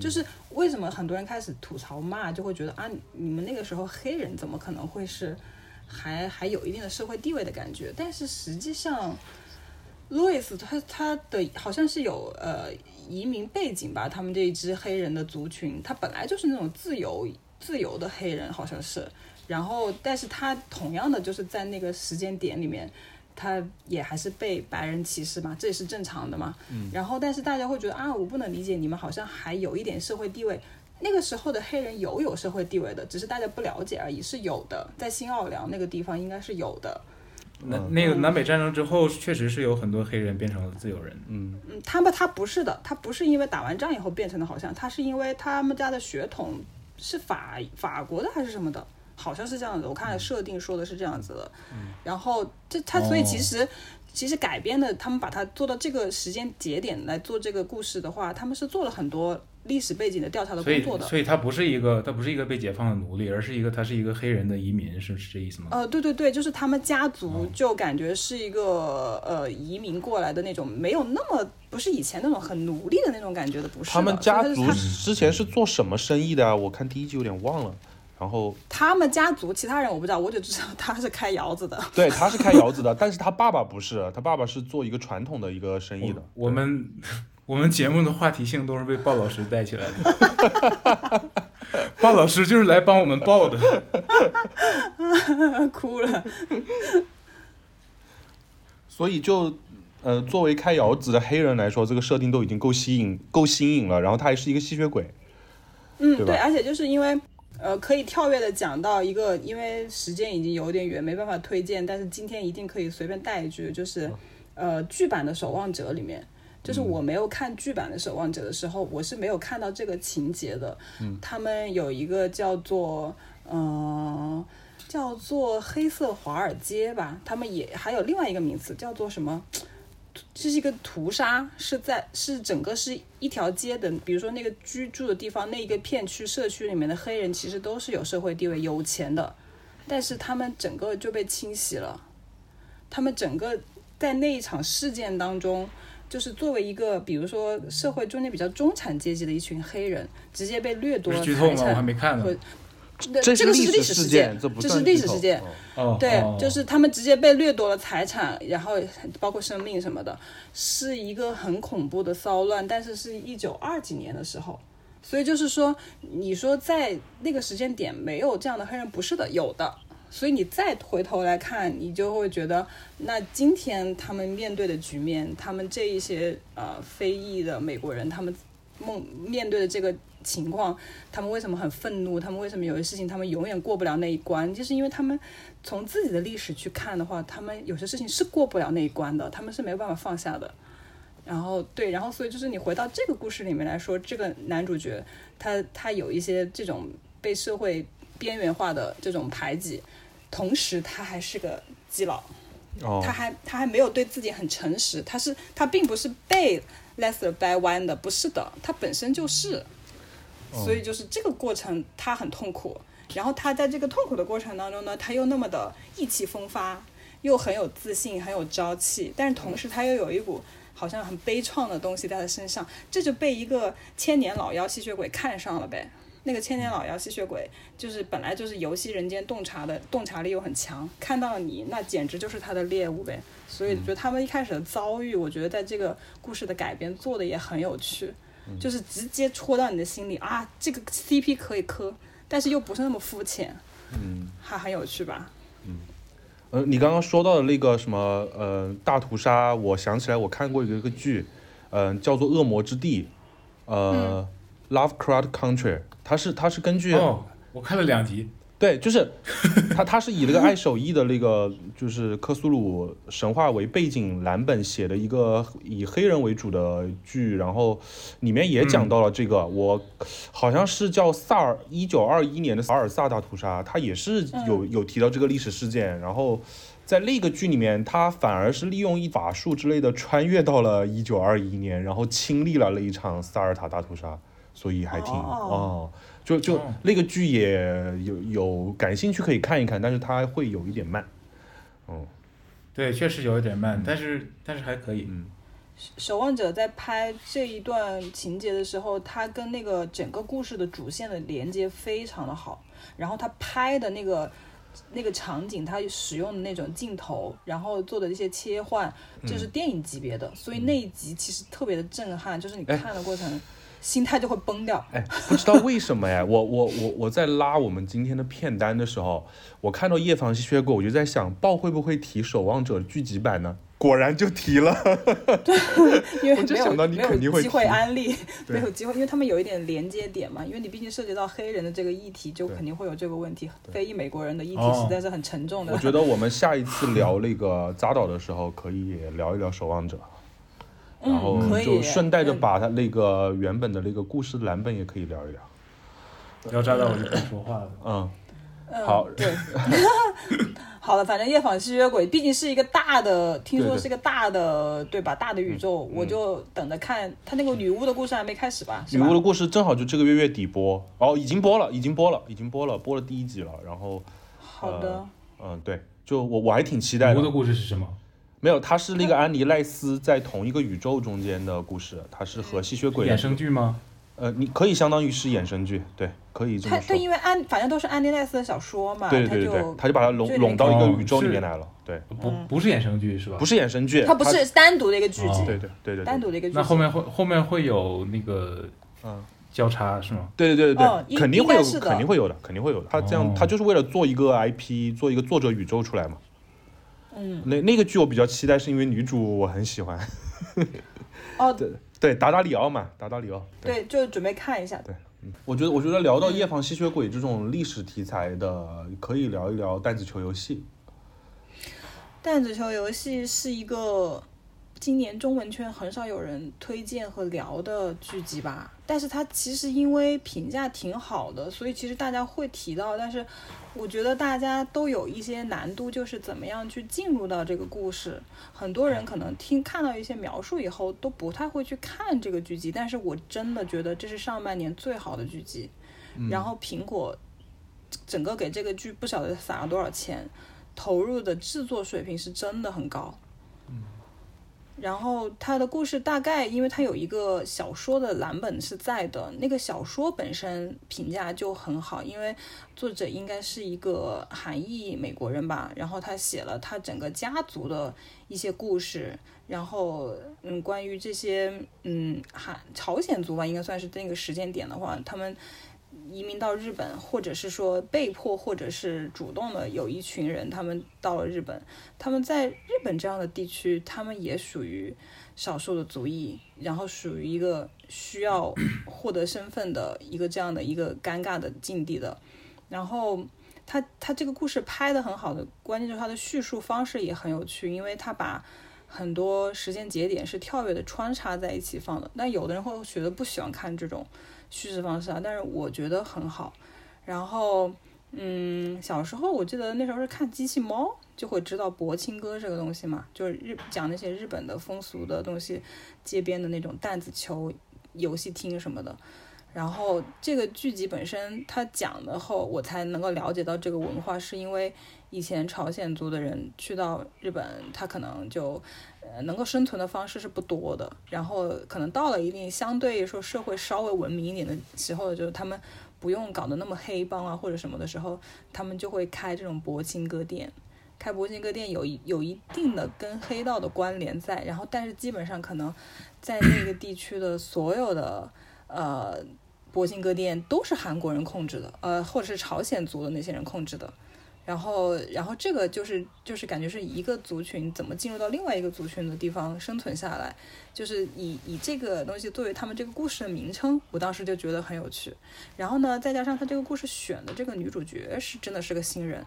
就是为什么很多人开始吐槽骂，就会觉得啊，你们那个时候黑人怎么可能会是还还有一定的社会地位的感觉？但是实际上，路易斯他他的好像是有呃移民背景吧，他们这一支黑人的族群，他本来就是那种自由自由的黑人，好像是。然后，但是他同样的就是在那个时间点里面，他也还是被白人歧视嘛，这也是正常的嘛。嗯。然后，但是大家会觉得啊，我不能理解你们好像还有一点社会地位。那个时候的黑人有有社会地位的，只是大家不了解而已，是有的，在新奥尔良那个地方应该是有的。那那个南北战争之后，确实是有很多黑人变成了自由人。嗯，嗯，他们他不是的，他不是因为打完仗以后变成的，好像他是因为他们家的血统是法法国的还是什么的，好像是这样子。我看设定说的是这样子的。嗯然后这他所以其实、其实改编的，他们把它做到这个时间节点来做这个故事的话，他们是做了很多历史背景的调查的工作的。所以他不是一个他不是一个被解放的奴隶，而是一个他是一个黑人的移民，是是这意思吗？呃，对对对，就是他们家族就感觉是一个呃移民过来的那种，没有那么不是以前那种很奴隶的那种感觉的，不是的。他们家族之前是做什么生意的啊？我看第一集有点忘了。然后他们家族其他人我不知道，我就知道他是开窑子的。[laughs] 对，他是开窑子的，[laughs] 但是他爸爸不是，他爸爸是做一个传统的一个生意的。我们 [laughs] 我们节目的话题性都是被鲍老师带起来的，鲍老师就是来帮我们报的。哭了。所以就，呃，作为开窑子的黑人来说，这个设定都已经够吸引、够新颖了。然后他还是一个吸血鬼，嗯，对而且就是因为，呃，可以跳跃的讲到一个，因为时间已经有点远，没办法推荐，但是今天一定可以随便带一句，就是，呃，剧版的《守望者》里面。就是我没有看剧版的《守望者》的时候，我是没有看到这个情节的。嗯，他们有一个叫做，嗯、叫做黑色华尔街吧，他们也还有另外一个名词叫做什么？这是一个屠杀，是在是整个是一条街的，比如说那个居住的地方那一个片区社区里面的黑人其实都是有社会地位、有钱的，但是他们整个就被清洗了，他们整个在那一场事件当中。就是作为一个，比如说社会中间比较中产阶级的一群黑人，直接被掠夺了是剧透吗？财产我还没看呢和。这这个是历史事事件，这不这是历史事件。对哦，就是他们直接被掠夺了财产，然后包括生命什么的，是一个很恐怖的骚乱。但是是一九二几年的时候，所以就是说，你说在那个时间点没有这样的黑人，不是的，有的。所以你再回头来看，你就会觉得，那今天他们面对的局面，他们这一些呃非裔的美国人，他们梦面对的这个情况，他们为什么很愤怒？他们为什么有些事情他们永远过不了那一关？就是因为他们从自己的历史去看的话，他们有些事情是过不了那一关的，他们是没有办法放下的。然后对，然后所以就是你回到这个故事里面来说，这个男主角他他有一些这种被社会边缘化的这种排挤，同时他还是个基佬。哦他还他还没有对自己很诚实，他是他并不是被 Lester 掰弯的，不是的，他本身就是，所以就是这个过程他很痛苦，然后他在这个痛苦的过程当中呢，他又那么的意气风发，又很有自信，很有朝气，但是同时他又有一股好像很悲怆的东西在他身上，这就被一个千年老妖吸血鬼看上了呗。那个千年老妖吸血鬼就是本来就是游戏人间洞察的，洞察力又很强，看到了你，那简直就是他的猎物呗。所以，就他们一开始的遭遇，我觉得在这个故事的改编做的也很有趣，就是直接戳到你的心里啊，这个 CP 可以磕，但是又不是那么肤浅，嗯，还很有趣吧？呃，你刚刚说到的那个什么呃大屠杀，我想起来我看过一个一个剧，嗯、叫做《恶魔之地》，呃、Lovecraft Country，它是它是根据、哦，我看了两集，对，就是他他是以那个爱手艺的那个就是克苏鲁神话为背景蓝本写的一个以黑人为主的剧，然后里面也讲到了这个，我好像是叫萨尔一九二一年的萨尔萨大屠杀，他也是有有提到这个历史事件，然后。在那个剧里面，他反而是利用一法术之类的穿越到了一九二一年，然后亲历了那一场萨尔塔大屠杀，所以还挺哦。哦就就哦。那个剧也有有感兴趣可以看一看，但是它会有一点慢。嗯，对，确实有一点慢，但是但是还可以。嗯。守望者在拍这一段情节的时候，它跟那个整个故事的主线的连接非常的好，然后他拍的那个那个场景，他使用的那种镜头，然后做的一些切换，就是电影级别的，所以那一集其实特别的震撼，就是你哎。看的过程，心态就会崩掉。哎，不知道为什么哎，我我我我在拉我们今天的片单的时候，我看到夜访吸血鬼，我就在想，豹会不会提《守望者》剧集版呢？果然就提了。[laughs] 对因为我就没有想到你没有肯定会机会安利，对没有机会，因为他们有一点连接点嘛，因为你毕竟涉及到黑人的这个议题，就肯定会有这个问题。非裔美国人的议题哦实在是很沉重的。[laughs] 我觉得我们下一次聊那个扎导的时候，可以聊一聊《守望者》，然后嗯，可以，就顺带着嗯把他那个原本的那个故事蓝本也可以聊一聊。要扎到我就不说话了。嗯，嗯好对，[laughs] 好了，反正夜访吸血鬼毕竟是一个大的，听说是一个大的，对吧？大的宇宙，我就等着看他那个女巫的故事还没开始吧？吧女巫的故事正好就这个月月底播，哦，已经播了，已经播了，已经播了，播了第一集了。然后，好的，嗯，对，就我我还挺期待的女巫的。故事是什么？没有，它是那个安妮赖斯在同一个宇宙中间的故事，它是和吸血鬼衍生剧吗？呃，你可以相当于是衍生剧，对，可以这么说他对，。因为安反正都是安妮奈斯的小说嘛，对对对对他就，就把它拢就拢到一个哦宇宙里面来了。对，不不是衍生剧是吧？不是衍生剧，它不是单独的一个剧集哦，对对对对对，单独的一个剧集。那后面会后面会有那个嗯，交叉是吗？对对对对对，哦肯定会有肯定会有的，肯定会有的。他这样，哦他就是为了做一个 IP，做一个作者宇宙出来嘛。嗯，那那个剧我比较期待，是因为女主我很喜欢。哦，[laughs] 对对，达达里奥嘛，达达里奥。对，就准备看一下。对我觉得，我觉得聊到夜访吸血鬼这种历史题材的，可以聊一聊弹子球游戏。弹子球游戏是一个今年中文圈很少有人推荐和聊的剧集吧，但是它其实因为评价挺好的，所以其实大家会提到，但是我觉得大家都有一些难度，就是怎么样去进入到这个故事。很多人可能听看到一些描述以后都不太会去看这个剧集，但是我真的觉得这是上半年最好的剧集。然后苹果整个给这个剧不晓得撒了多少钱，投入的制作水平是真的很高。然后他的故事大概，因为他有一个小说的蓝本是在的，那个小说本身评价就很好，因为作者应该是一个韩裔美国人吧，然后他写了他整个家族的一些故事，然后嗯，关于这些嗯韩朝鲜族吧，应该算是那个时间点的话，他们移民到日本，或者是说被迫，或者是主动的，有一群人他们到了日本，他们在日本这样的地区，他们也属于少数的族裔，然后属于一个需要获得身份的一个这样的一个尴尬的境地的。然后他他这个故事拍的很好的，关键就是他的叙述方式也很有趣，因为他把很多时间节点是跳跃的穿插在一起放的。但有的人会觉得不喜欢看这种叙事方式啊，但是我觉得很好。然后，嗯，小时候我记得那时候是看机器猫，就会知道博青哥这个东西嘛，就是日讲那些日本的风俗的东西，街边的那种弹子球游戏厅什么的。然后这个剧集本身它讲的后，我才能够了解到这个文化，是因为以前朝鲜族的人去到日本，他可能就能够生存的方式是不多的，然后可能到了一定相对说社会稍微文明一点的时候，就是他们不用搞得那么黑帮啊或者什么的时候，他们就会开这种薄情歌店。开薄情歌店有有一定的跟黑道的关联在，然后但是基本上可能在那个地区的所有的呃博青歌店都是韩国人控制的，呃或者是朝鲜族的那些人控制的。然后，然后这个就是就是感觉是一个族群怎么进入到另外一个族群的地方生存下来，就是以以这个东西作为他们这个故事的名称，我当时就觉得很有趣。然后呢，再加上他这个故事选的这个女主角是真的是个新人，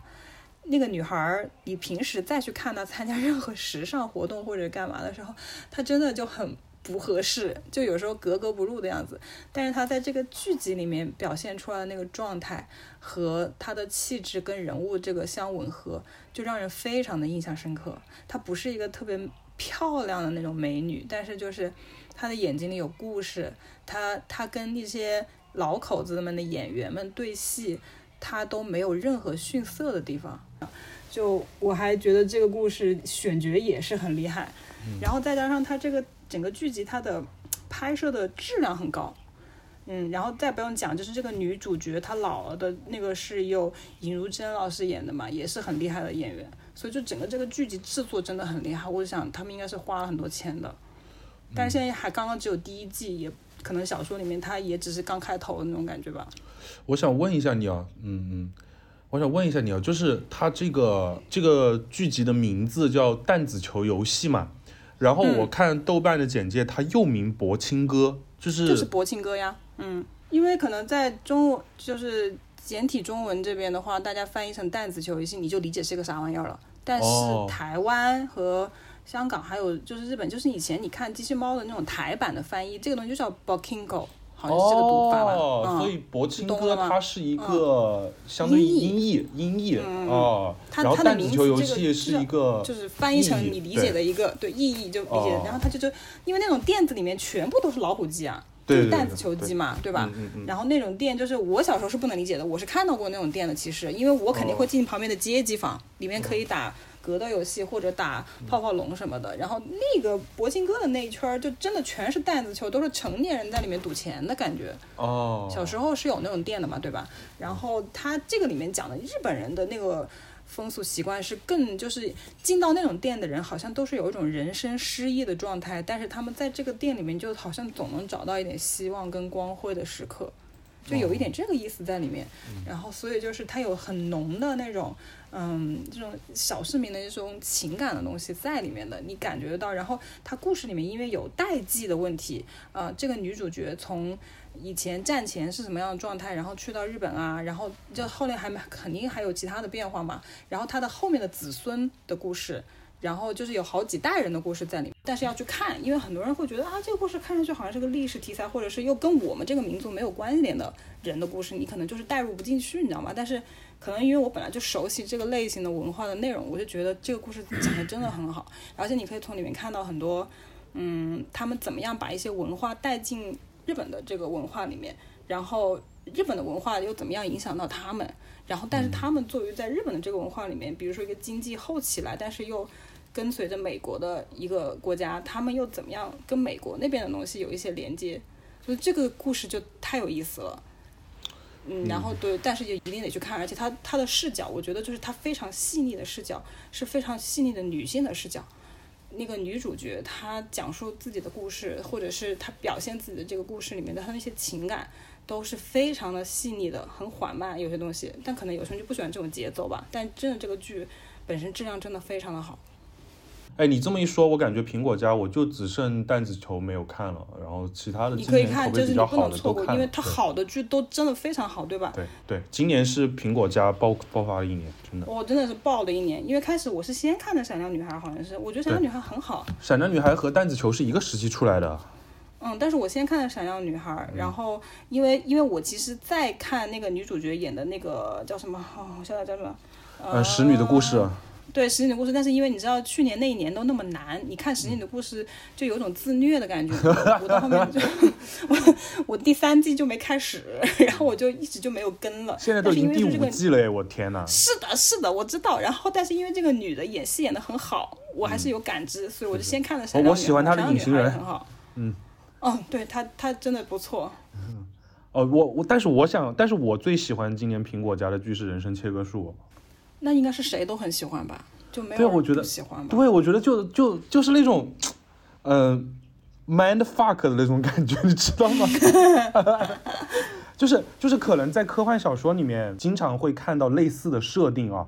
那个女孩儿，你平时再去看她参加任何时尚活动或者干嘛的时候，她真的就很不合适，就有时候格格不入的样子。但是她在这个剧集里面表现出来的那个状态和她的气质跟人物这个相吻合，就让人非常的印象深刻。她不是一个特别漂亮的那种美女，但是就是她的眼睛里有故事，她她跟那些老口子们的演员们对戏。她都没有任何逊色的地方，就我还觉得这个故事选角也是很厉害，然后再加上他这个整个剧集它的拍摄的质量很高，嗯，然后再不用讲，就是这个女主角她老了的那个是由尹如珍老师演的嘛，也是很厉害的演员，所以就整个这个剧集制作真的很厉害，我想他们应该是花了很多钱的，但是现在还刚刚只有第一季，也可能小说里面它也只是刚开头的那种感觉吧。我想问一下你啊，嗯嗯，我想问一下你啊，就是它这个这个剧集的名字叫《弹子球游戏》嘛，然后我看豆瓣的简介，它又名《薄青哥》，就是就是薄青哥呀，嗯，因为可能在中文就是简体中文这边的话，大家翻译成弹子球游戏，你就理解是个啥玩意儿了。但是哦。台湾和香港还有就是日本，就是以前你看机器猫的那种台版的翻译，这个东西就叫 Bokingo，好像是这个读法吧。哦，嗯。所以博青哥它是一个相当于音译。音译哦，然后它它的名字弹子球游这个戏是一个就是翻译成你理解的一个对意义就理解哦，然后它就就因为那种店子里面全部都是老虎机啊，就是弹子球机嘛，对吧？嗯嗯嗯？然后那种店就是我小时候是不能理解的，我是看到过那种店的，其实因为我肯定会进旁边的街机房，里面可以打。格斗游戏或者打泡泡龙什么的，然后那个博兴哥的那一圈儿就真的全是弹子球，都是成年人在里面赌钱的感觉。哦，小时候是有那种店的嘛，对吧？然后他这个里面讲的日本人的那个风俗习惯是更就是进到那种店的人，好像都是有一种人生失意的状态，但是他们在这个店里面就好像总能找到一点希望跟光辉的时刻。就有一点这个意思在里面，然后所以就是它有很浓的那种，嗯，这种小市民的这种情感的东西在里面的，你感觉得到。然后它故事里面因为有代际的问题，呃，这个女主角从以前战前是什么样的状态，然后去到日本啊，然后就后面还没肯定还有其他的变化嘛，然后她的后面的子孙的故事。然后就是有好几代人的故事在里面，但是要去看，因为很多人会觉得啊，这个故事看上去好像是个历史题材，或者是又跟我们这个民族没有关联的人的故事，你可能就是代入不进去，你知道吗？但是可能因为我本来就熟悉这个类型的文化的内容，我就觉得这个故事讲的真的很好，而且你可以从里面看到很多，嗯，他们怎么样把一些文化带进日本的这个文化里面，然后日本的文化又怎么样影响到他们，然后但是他们作为在日本的这个文化里面，比如说一个经济后起来，但是又跟随着美国的一个国家，他们又怎么样跟美国那边的东西有一些连接？就是这个故事就太有意思了。嗯，然后对，但是也一定得去看，而且他他的视角，我觉得就是他非常细腻的视角，是非常细腻的女性的视角。那个女主角她讲述自己的故事，或者是她表现自己的这个故事里面的她那些情感，都是非常的细腻的，很缓慢，有些东西，但可能有些人就不喜欢这种节奏吧。但真的这个剧本身质量真的非常的好。哎，你这么一说，我感觉苹果家我就只剩弹子球没有看了，然后其他的你可以看，就是你碑比较不能错过，好的都看了。因为它好的剧都真的非常好，对吧？对对，今年是苹果家爆爆发的一年，真的。我真的是爆的一年，因为开始我是先看的《闪亮女孩》，好像是，我觉得《闪亮女孩》很好，闪亮女孩和弹子球是一个时期出来的。嗯，但是我先看的《闪亮女孩》，嗯然后因为因为我其实在看那个女主角演的那个叫什么，哦，我想想叫什么，呃，使女的故事。对《十年的故事》，但是因为你知道去年那一年都那么难，你看《十年的故事》就有种自虐的感觉。我到后面就 [laughs] 我我第三季就没开始，然后我就一直就没有跟了。现在都已经第但是因为就这个五季了耶，我天呐！是的，是的，我知道。然后，但是因为这个女的演戏演得很好，我还是有感知，所以我就先看了《闪亮。我喜欢她的隐形人女孩也很好。嗯。哦，对她，她真的不错。哦，我我，但是我想，但是我最喜欢今年苹果家的剧是《人生切割术》。那应该是谁都很喜欢吧？就没有对我觉得不喜欢吧？对，我觉得就就就是那种，嗯、mind fuck 的那种感觉，[laughs] 你知道吗？[laughs] 就是就是可能在科幻小说里面经常会看到类似的设定啊，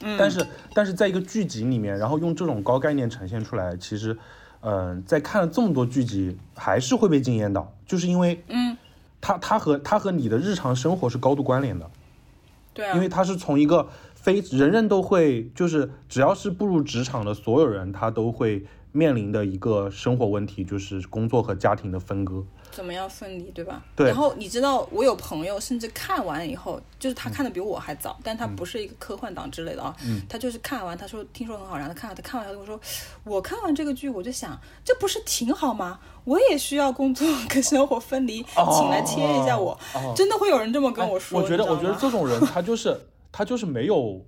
嗯但是但是在一个剧集里面，然后用这种高概念呈现出来，其实，嗯、在看了这么多剧集，还是会被惊艳到，就是因为，嗯，它它和它和你的日常生活是高度关联的。对啊，因为它是从一个非人人都会，就是只要是步入职场的所有人，他都会面临的一个生活问题，就是工作和家庭的分割。怎么样分离，对吧？对然后你知道，我有朋友甚至看完以后，就是嗯他看的比我还早，但他不是一个科幻党之类的啊，他就是看完，他说听说很好，然后他看完，他看完他跟我说，我看完这个剧，我就想，这不是挺好吗？我也需要工作跟生活分离，请来切一下我。真的会有人这么跟我说，我觉得，我觉得这种人，他就是他就是没有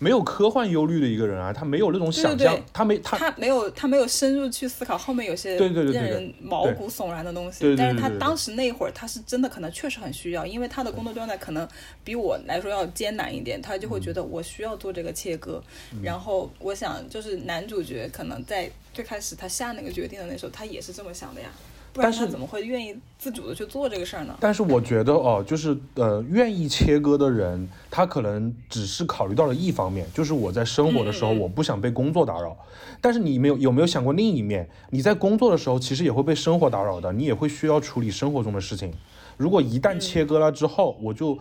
没有科幻忧虑的一个人啊，他没有那种想象，对对。对他没他他没有他没有深入去思考后面有些让人毛骨悚然的东西，但是他当时那会儿他是真的可能确实很需要，因为他的工作状态可能比我来说要艰难一点，他就会觉得我需要做这个切割。嗯。然后我想就是男主角可能在最开始他下那个决定的那时候，他也是这么想的呀，不然但是他怎么会愿意自主的去做这个事儿呢？但是我觉得哦，就是呃，愿意切割的人，他可能只是考虑到了一方面，就是我在生活的时候，我不想被工作打扰。但是你没有有没有想过另一面？你在工作的时候，其实也会被生活打扰的，你也会需要处理生活中的事情。如果一旦切割了之后，我就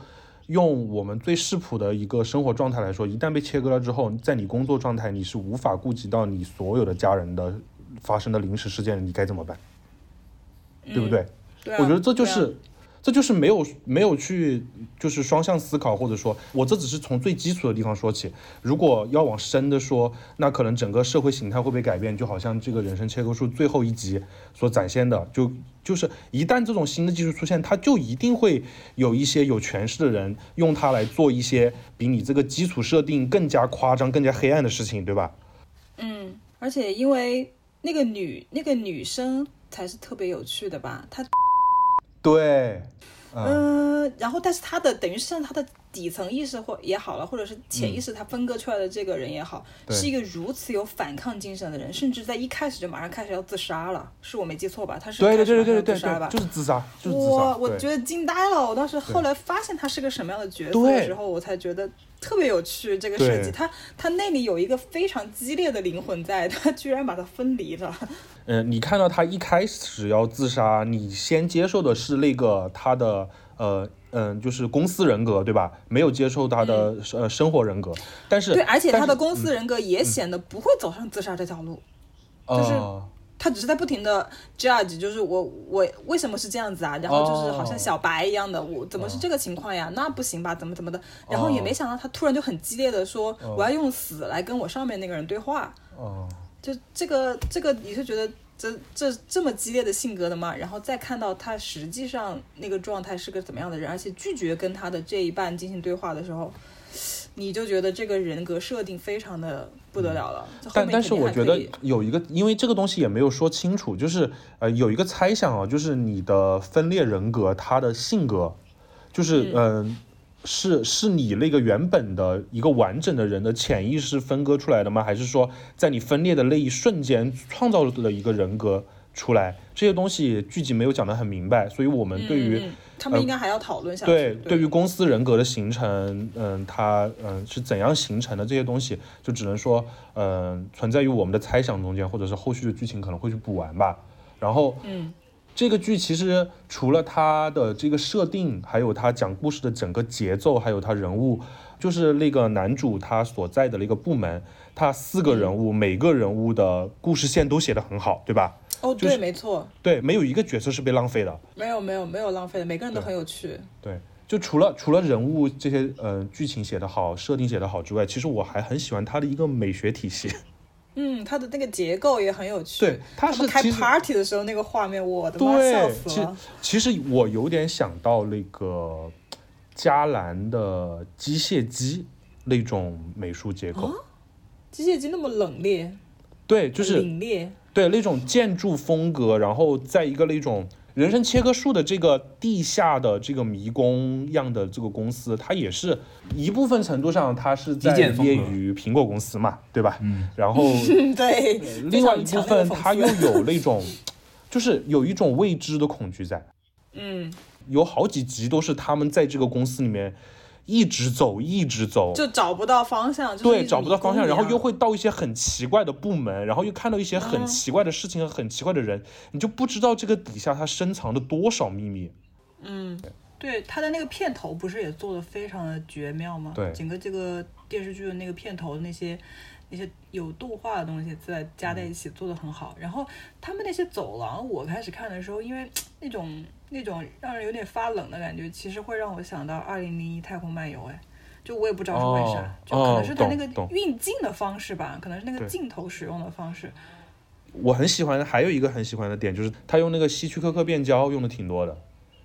用我们最适朴的一个生活状态来说，一旦被切割了之后，在你工作状态，你是无法顾及到你所有的家人的发生的临时事件，你该怎么办？对不对？对啊我觉得这就是。这就是没有没有去就是双向思考，或者说我这只是从最基础的地方说起。如果要往深的说，那可能整个社会形态会被改变，就好像这个人生切割术最后一集所展现的，就就是一旦这种新的技术出现，它就一定会有一些有权势的人用它来做一些比你这个基础设定更加夸张、更加黑暗的事情，对吧？嗯，而且因为那个女那个女生才是特别有趣的吧，他对，嗯，嗯，然后但是他的等于是像他的底层意识或也好了，或者是潜意识，他分割出来的这个人也好，对是一个如此有反抗精神的人，甚至在一开始就马上开始要自杀了，是我没记错吧？他是对对对对对对对？就是自杀，就是自，杀。对我觉得惊呆了！我当时后来发现他是个什么样的角色的时候，我才觉得特别有趣。这个设计，他他那里有一个非常激烈的灵魂在，[laughs] 他居然把它分离了。嗯，你看到他一开始要自杀，你先接受的是那个他的呃嗯，就是公司人格，对吧？没有接受他的、呃生活人格，但是对，而且他的公司人格也显得不会走上自杀这条路。就是呃他只是在不停的 judge，就是我我为什么是这样子啊？然后就是好像小白一样的，我怎么是这个情况呀？那不行吧？怎么怎么的？然后也没想到他突然就很激烈的说，我要用死来跟我上面那个人对话。哦、就这个这个，你是觉得这这这么激烈的性格的吗？然后再看到他实际上那个状态是个怎么样的人，而且拒绝跟他的这一半进行对话的时候，你就觉得这个人格设定非常的不得了了。但但是我觉得有一个，因为这个东西也没有说清楚，就是呃有一个猜想啊，就是你的分裂人格，他的性格，就是嗯、呃是是你那个原本的一个完整的人的潜意识分割出来的吗？还是说在你分裂的那一瞬间创造了一个人格出来？这些东西剧集没有讲得很明白，所以我们对于、他们应该还要讨论下对对于公司人格的形成，嗯，它嗯是怎样形成的这些东西，就只能说，嗯，存在于我们的猜想中间，或者是后续的剧情可能会去补完吧。然后，嗯，这个剧其实除了它的这个设定，还有它讲故事的整个节奏，还有它人物，就是那个男主他所在的那个部门，他四个人物，每个人物的故事线都写得很好，对吧？哦，就是对，没错，对，没有一个角色是被浪费的。没有没有没有浪费的，每个人都很有趣。对，就除了除了人物这些呃剧情写得好，设定写得好之外，其实我还很喜欢它的一个美学体系。嗯，它的那个结构也很有趣。对，它他们开 party 的时候那个画面，我的妈，对笑，其实死了。其实我有点想到那个加兰的机械机那种美术结构。机械机那么冷冽，对，就是凛冽。对那种建筑风格，然后在一个那种人生切割术的这个地下的这个迷宫样的这个公司，它也是一部分程度上，它是在业于苹果公司嘛，对吧？嗯，然后嗯，[laughs] 对。另外一部分，它又有那种，[laughs] 就是有一种未知的恐惧在。嗯，有好几集都是他们在这个公司里面一直走，一直走，就找不到方向，就是对，找不到方向，然后又会到一些很奇怪的部门，然后又看到一些很嗯奇怪的事情和很奇怪的人，你就不知道这个底下它深藏着多少秘密。嗯对，他的那个片头不是也做的非常的绝妙吗？对整个这个电视剧的那个片头那些那些有动画的东西在加在一起做的很好。然后他们那些走廊，我开始看的时候，因为那种那种让人有点发冷的感觉，其实会让我想到《二零零一太空漫游》哎。就我也不知道是为啥，哦就可能是他那个运镜的方式吧，可能是那个镜头使用的方式。我很喜欢，还有一个很喜欢的点就是他用那个希区柯克变焦用的挺多的，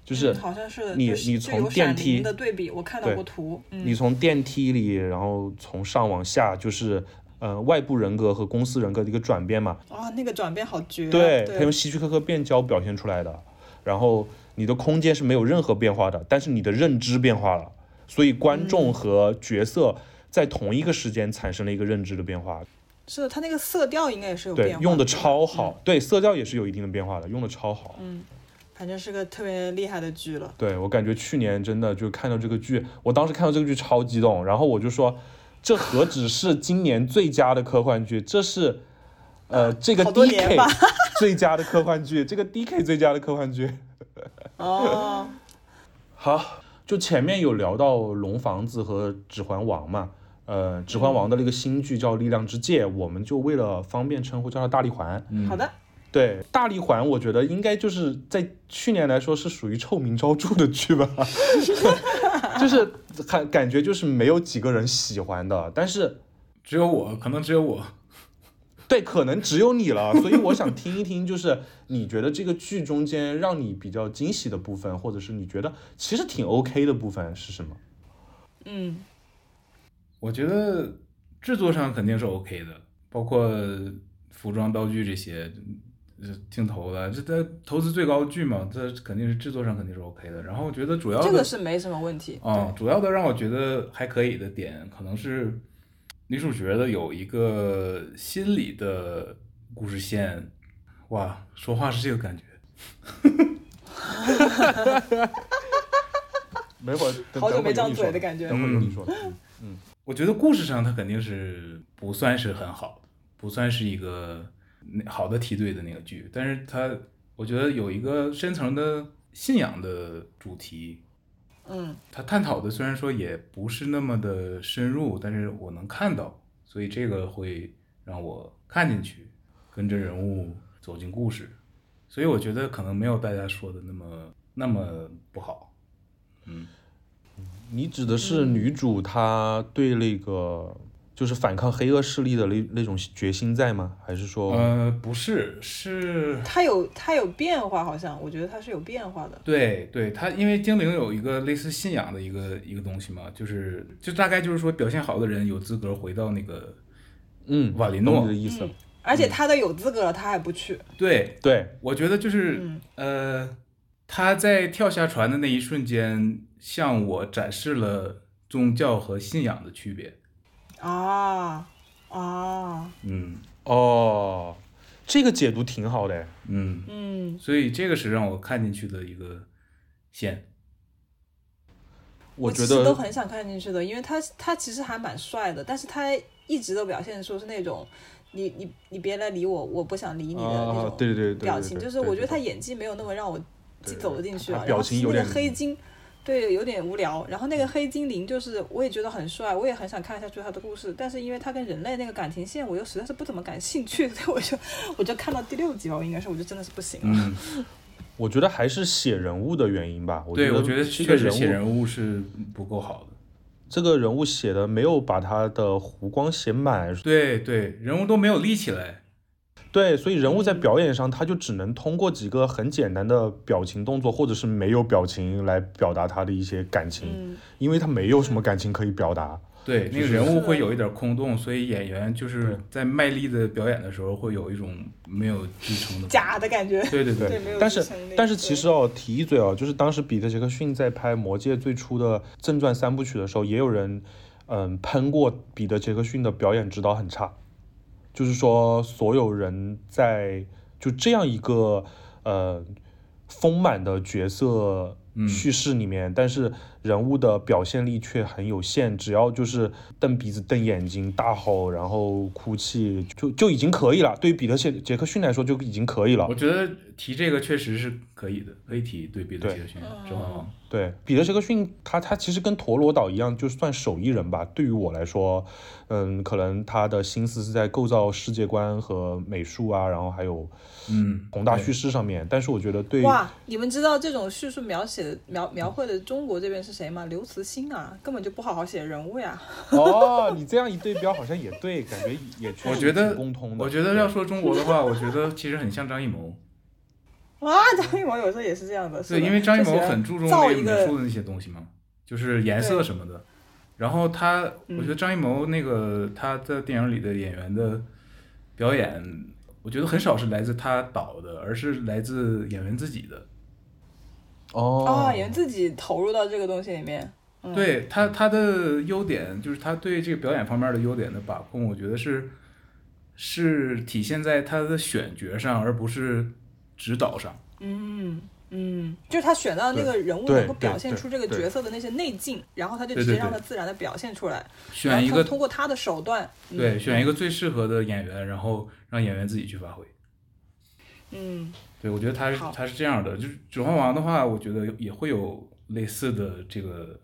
就是嗯好像是你你从电梯的对比，我看到过图。嗯，你从电梯里，然后从上往下，就是呃外部人格和公司人格的一个转变嘛。啊，那个转变好绝对他用希区柯克变焦表现出来的。然后你的空间是没有任何变化的，但是你的认知变化了，所以观众和角色在同一个时间产生了一个认知的变化。是的，它那个色调应该也是有变化，对用的超好，对色调也是有一定的变化的，用的超好。嗯反正是个特别厉害的剧了。对我感觉去年真的就看到这个剧，我当时看到这个剧超激动，然后我就说，这何止是今年最佳的科幻剧，这是，呃，这个好多年 DK [laughs] 最佳的科幻剧，这个 DK 最佳的科幻剧。[laughs] 哦，好，就前面有聊到龙房子和指环王嘛，呃，指环王的那个新剧叫《力量之戒》，我们就为了方便称呼叫它大力环。好的，对，大力环我觉得应该就是在去年来说是属于臭名昭著的剧吧，[laughs] 就是感感觉就是没有几个人喜欢的，但是只有我，可能只有我。对，可能只有你了，所以我想听一听，就是你觉得这个剧中间让你比较惊喜的部分，或者是你觉得其实挺 OK 的部分是什么？嗯，我觉得制作上肯定是 OK 的，包括服装、道具这些，呃镜头的，这它投资最高剧嘛，这肯定是制作上肯定是 OK 的。然后我觉得主要的这个是没什么问题。啊、主要的让我觉得还可以的点，可能是女主角的有一个心理的故事线。哇，说话是这个感觉。[laughs] 没会儿，等好久没张等会儿有你说嘴的感觉等会儿你说嗯。我觉得故事上它肯定是不算是很好，不算是一个那好的梯队的那个剧，但是它我觉得有一个深层的信仰的主题，嗯他探讨的虽然说也不是那么的深入，但是我能看到，所以这个会让我看进去，跟着人物走进故事，所以我觉得可能没有大家说的那么那么不好。嗯你指的是女主她对那个就是反抗黑恶势力的那那种决心在吗？还是说，呃，不是，是它有它有变化，好像我觉得它是有变化的。对对，他因为精灵有一个类似信仰的一个一个东西嘛，就是就大概就是说表现好的人有资格回到那个嗯，瓦林诺你的意思？嗯，而且他都有资格了，他还不去。对，对，我觉得就是、嗯呃，他在跳下船的那一瞬间，向我展示了宗教和信仰的区别。啊啊，嗯哦，这个解读挺好的。嗯，嗯所以这个是让我看进去的一个线。我觉其实都很想看进去的，因为他他其实还蛮帅的，但是他一直都表现出是那种。你你你别来理我，我不想理你的那啊种，对对对对，表情，对就是我觉得他。演技没有那么让我对走得进去啊。表然后那个情有点黑金，对，有点无聊。然后那个黑精灵，就是我也觉得很帅，我也很想看下去他的故事，但是因为他跟人类那个感情线，我又实在是不怎么感兴趣，所以我就我就看到第六集吧，我应该是我就真的是不行了。嗯，我觉得还是写人物的原因吧。对，我觉得这确个人物实写人物是不够好的。这个人物写的没有把他的弧光写满，对对，人物都没有立起来。对，所以人物在表演上他就只能通过几个很简单的表情动作，或者是没有表情来表达他的一些感情，嗯，因为他没有什么感情可以表达。对，那个人物会有一点空洞，所以演员就是在卖力的表演的时候，会有一种没有支撑的假的感觉。对对对。对，但是但是其实哦，提一嘴哦，就是当时彼得·杰克逊在拍《魔戒》最初的正传三部曲的时候，也有人嗯喷过彼得·杰克逊的表演指导很差，就是说所有人在就这样一个呃丰满的角色嗯。叙事里面，但是人物的表现力却很有限，只要就是瞪鼻子、瞪眼睛、大吼，然后哭泣，就就已经可以了。对于彼得·杰杰克逊来说就已经可以了我。觉得提这个确实是可以的，可以提对彼得·对杰克逊、指环王。对，彼得·杰克逊他他其实跟陀螺岛一样，就算手艺人吧。对于我来说，嗯，可能他的心思是在构造世界观和美术啊，然后还有嗯，宏大叙事上面。但是我觉得对于哇，你们知道这种叙述描写的描描绘的中国这边是谁吗？刘慈欣啊，根本就不好好写人物呀。[laughs] 哦，你这样一对标好像也对，感觉也确实我觉得挺共通的。我觉得要说中国的话，我觉得其实很像张艺谋。[laughs] 啊，张艺谋有时候也是这样的。是对，因为张艺谋很注重美术的那些东西嘛，就是颜色什么的。然后他，我觉得张艺谋那个他在电影里的演员的表演，我觉得很少是来自他导的，而是来自演员自己的。哦啊，演员自己投入到这个东西里面。嗯、对他他的优点就是他对这个表演方面的优点的把控，我觉得是是体现在他的选角上，而不是指导上。嗯嗯，就是他选到那个人物能够表现出这个角色的那些内劲，然后他就直接让他自然的表现出来，选一个通过他的手段，嗯对，选一个最适合的演员，然后让演员自己去发挥。嗯对，我觉得他是好他是这样的，就是《指环王》的话，我觉得也会有类似的这个，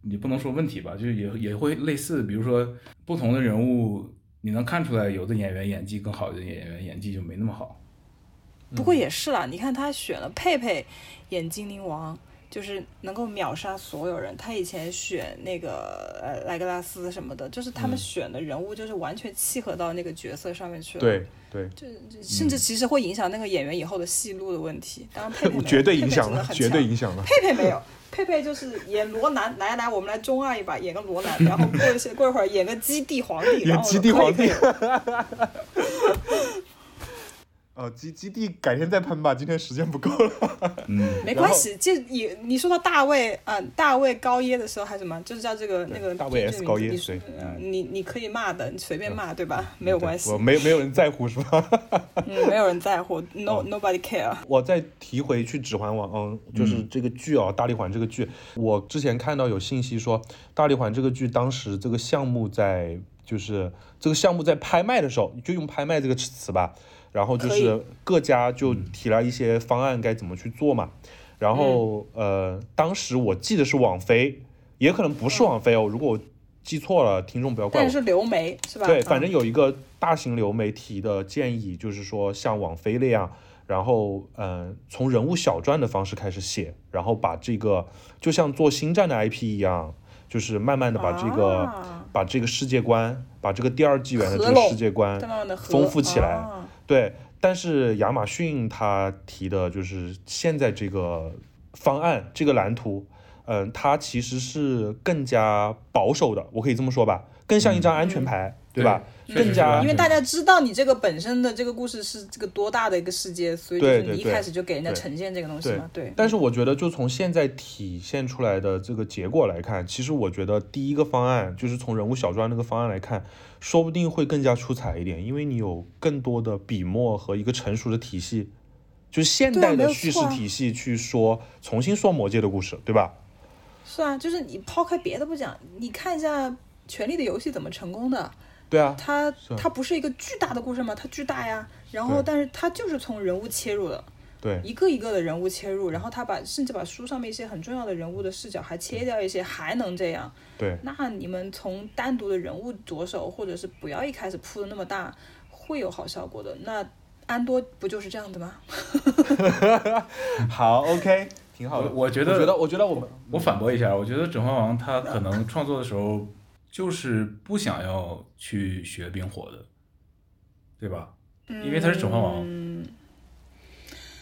你不能说问题吧，就是也也会类似，比如说不同的人物，你能看出来有的演员演技更好，有的演员演技就没那么好。不过也是啦，你看他选了佩佩演精灵王，就是能够秒杀所有人。他以前选那个呃莱格拉斯什么的，就是他们选的人物就是完全契合到那个角色上面去了。对对，就就甚至其实会影响那个演员以后的戏路的问题。当然佩佩 [laughs] 绝对影响了，绝对强影响了。佩佩没有，佩佩就是演罗南，来来，我们来中二一把，演个罗南，然后过一些过一会儿演个基地皇帝，然后基地皇帝 [laughs] 呃，基基地改天再喷吧，今天时间不够了。[laughs] 嗯，没关系，这你你说到大卫啊、大卫高耶的时候还是什么，就是叫这个那个大卫高耶名字你你你可以骂的，你随便骂，对吧？没有关系我，没没有人在乎是吧？[laughs] 嗯，没有人在乎，no nobody care。我再提回去《指环王》，嗯，就是这个剧哦，大力环》这个剧，我之前看到有信息说，《大力环》这个剧当时这个项目在，就是这个项目在拍卖的时候，就用拍卖这个词吧，然后就是各家就提了一些方案该怎么去做嘛，然后、呃，当时我记得是网飞，也可能不是网飞哦，如果我记错了，听众不要怪我但。是流媒是吧？对，嗯反正有一个大型流媒体的建议，就是说像网飞那样，然后嗯、呃从人物小传的方式开始写，然后把这个就像做星战的 IP 一样，就是慢慢的把这个、啊把这个世界观，把这个第二纪元的这个世界观丰富起来。啊对，但是亚马逊他提的就是现在这个方案，这个蓝图，嗯、它其实是更加保守的，我可以这么说吧，更像一张安全牌，对吧？更加因为大家知道你这个本身的这个故事是这个多大的一个世界，所以就是你一开始就给人家呈现这个东西嘛，对。但是我觉得，就从现在体现出来的这个结果来看，其实我觉得第一个方案就是从人物小传那个方案来看，说不定会更加出彩一点，因为你有更多的笔墨和一个成熟的体系，就是现代的叙事体系去说，重新说魔界的故事，对吧？是啊，就是你抛开别的不讲，你看一下《权力的游戏》怎么成功的。对啊，它是它不是一个巨大的故事吗？它巨大呀，然后但是它就是从人物切入的，对一个一个的人物切入，然后他把甚至把书上面一些很重要的人物的视角还切掉一些，还能这样。对，那你们从单独的人物着手，或者是不要一开始铺的那么大，会有好效果的。那安多不就是这样的吗？[laughs] [laughs] 好，OK，挺好的。我我觉得我觉得，我觉得我们我反驳一下，我觉得《指环王》他可能创作的时候就是不想要去学冰火的，对吧？因为他是《指环王》嗯，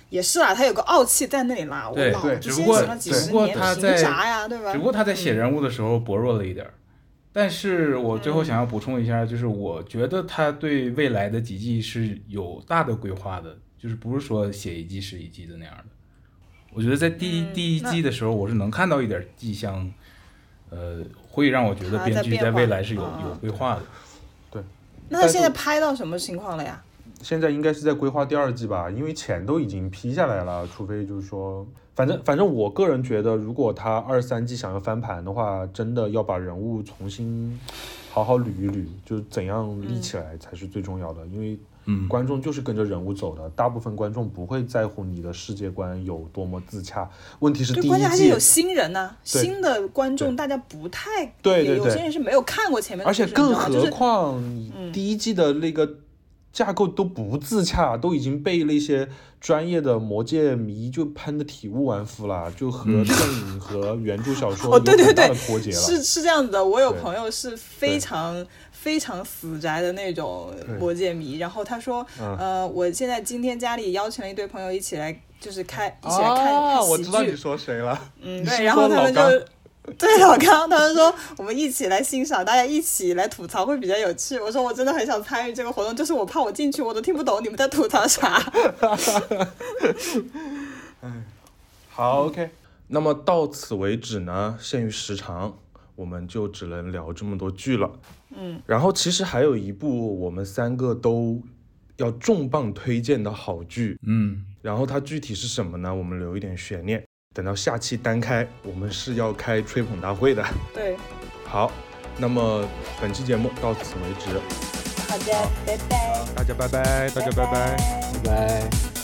也是啊，他有个傲气在那里啦。我对老对只不过只不过他在啥呀？对吧？只不过他在写人物的时候薄弱了一点儿。但是我最嗯后想要补充一下，就是我觉得他对未来的几季是有大的规划的，就是不是说写一季是一季的那样的。我觉得在第一、嗯第一季的时候，我是能看到一点迹象，呃，会让我觉得编剧在未来是有啊有规划的。对那他现在拍到什么情况了呀？现在应该是在规划第二季吧，因为钱都已经批下来了，除非就是说，反正反正我个人觉得，如果他二三季想要翻盘的话，真的要把人物重新好好捋一捋，就怎样立起来才是最重要的，因为嗯，观众就是跟着人物走的，大部分观众不会在乎你的世界观有多么自洽，问题是对，第一季关键还是有新人呐、对。新的观众大家不太对对对。有些人是没有看过前面的而且更何况你第一季的那个架构都不自洽，都已经被那些专业的魔界迷就喷的体无完肤了，就和电影和原著小说 [laughs] 哦，对对有很大对。的脱节，了。是是这样子的。我有朋友是非常非常死宅的那种对魔戒迷，然后他说，嗯呃，我现在今天家里邀请了一堆朋友一起来，就是开一起来看啊，看喜我知道你，说谁了。嗯，[laughs] 对，然后他们就。[laughs] 对老刚，他们说我们一起来欣赏，大家一起来吐槽会比较有趣。我说我真的很想参与这个活动，就是我怕我进去我都听不懂你们在吐槽啥。[laughs] 好，OK。那么到此为止呢，限于时长，我们就只能聊这么多剧了。嗯，然后其实还有一部我们三个都要重磅推荐的好剧，嗯，然后它具体是什么呢？我们留一点悬念，等到下期单开，我们是要开吹捧大会的。对，好，那么本期节目到此为止，好的，拜拜，大家拜拜，大家拜拜。拜拜拜。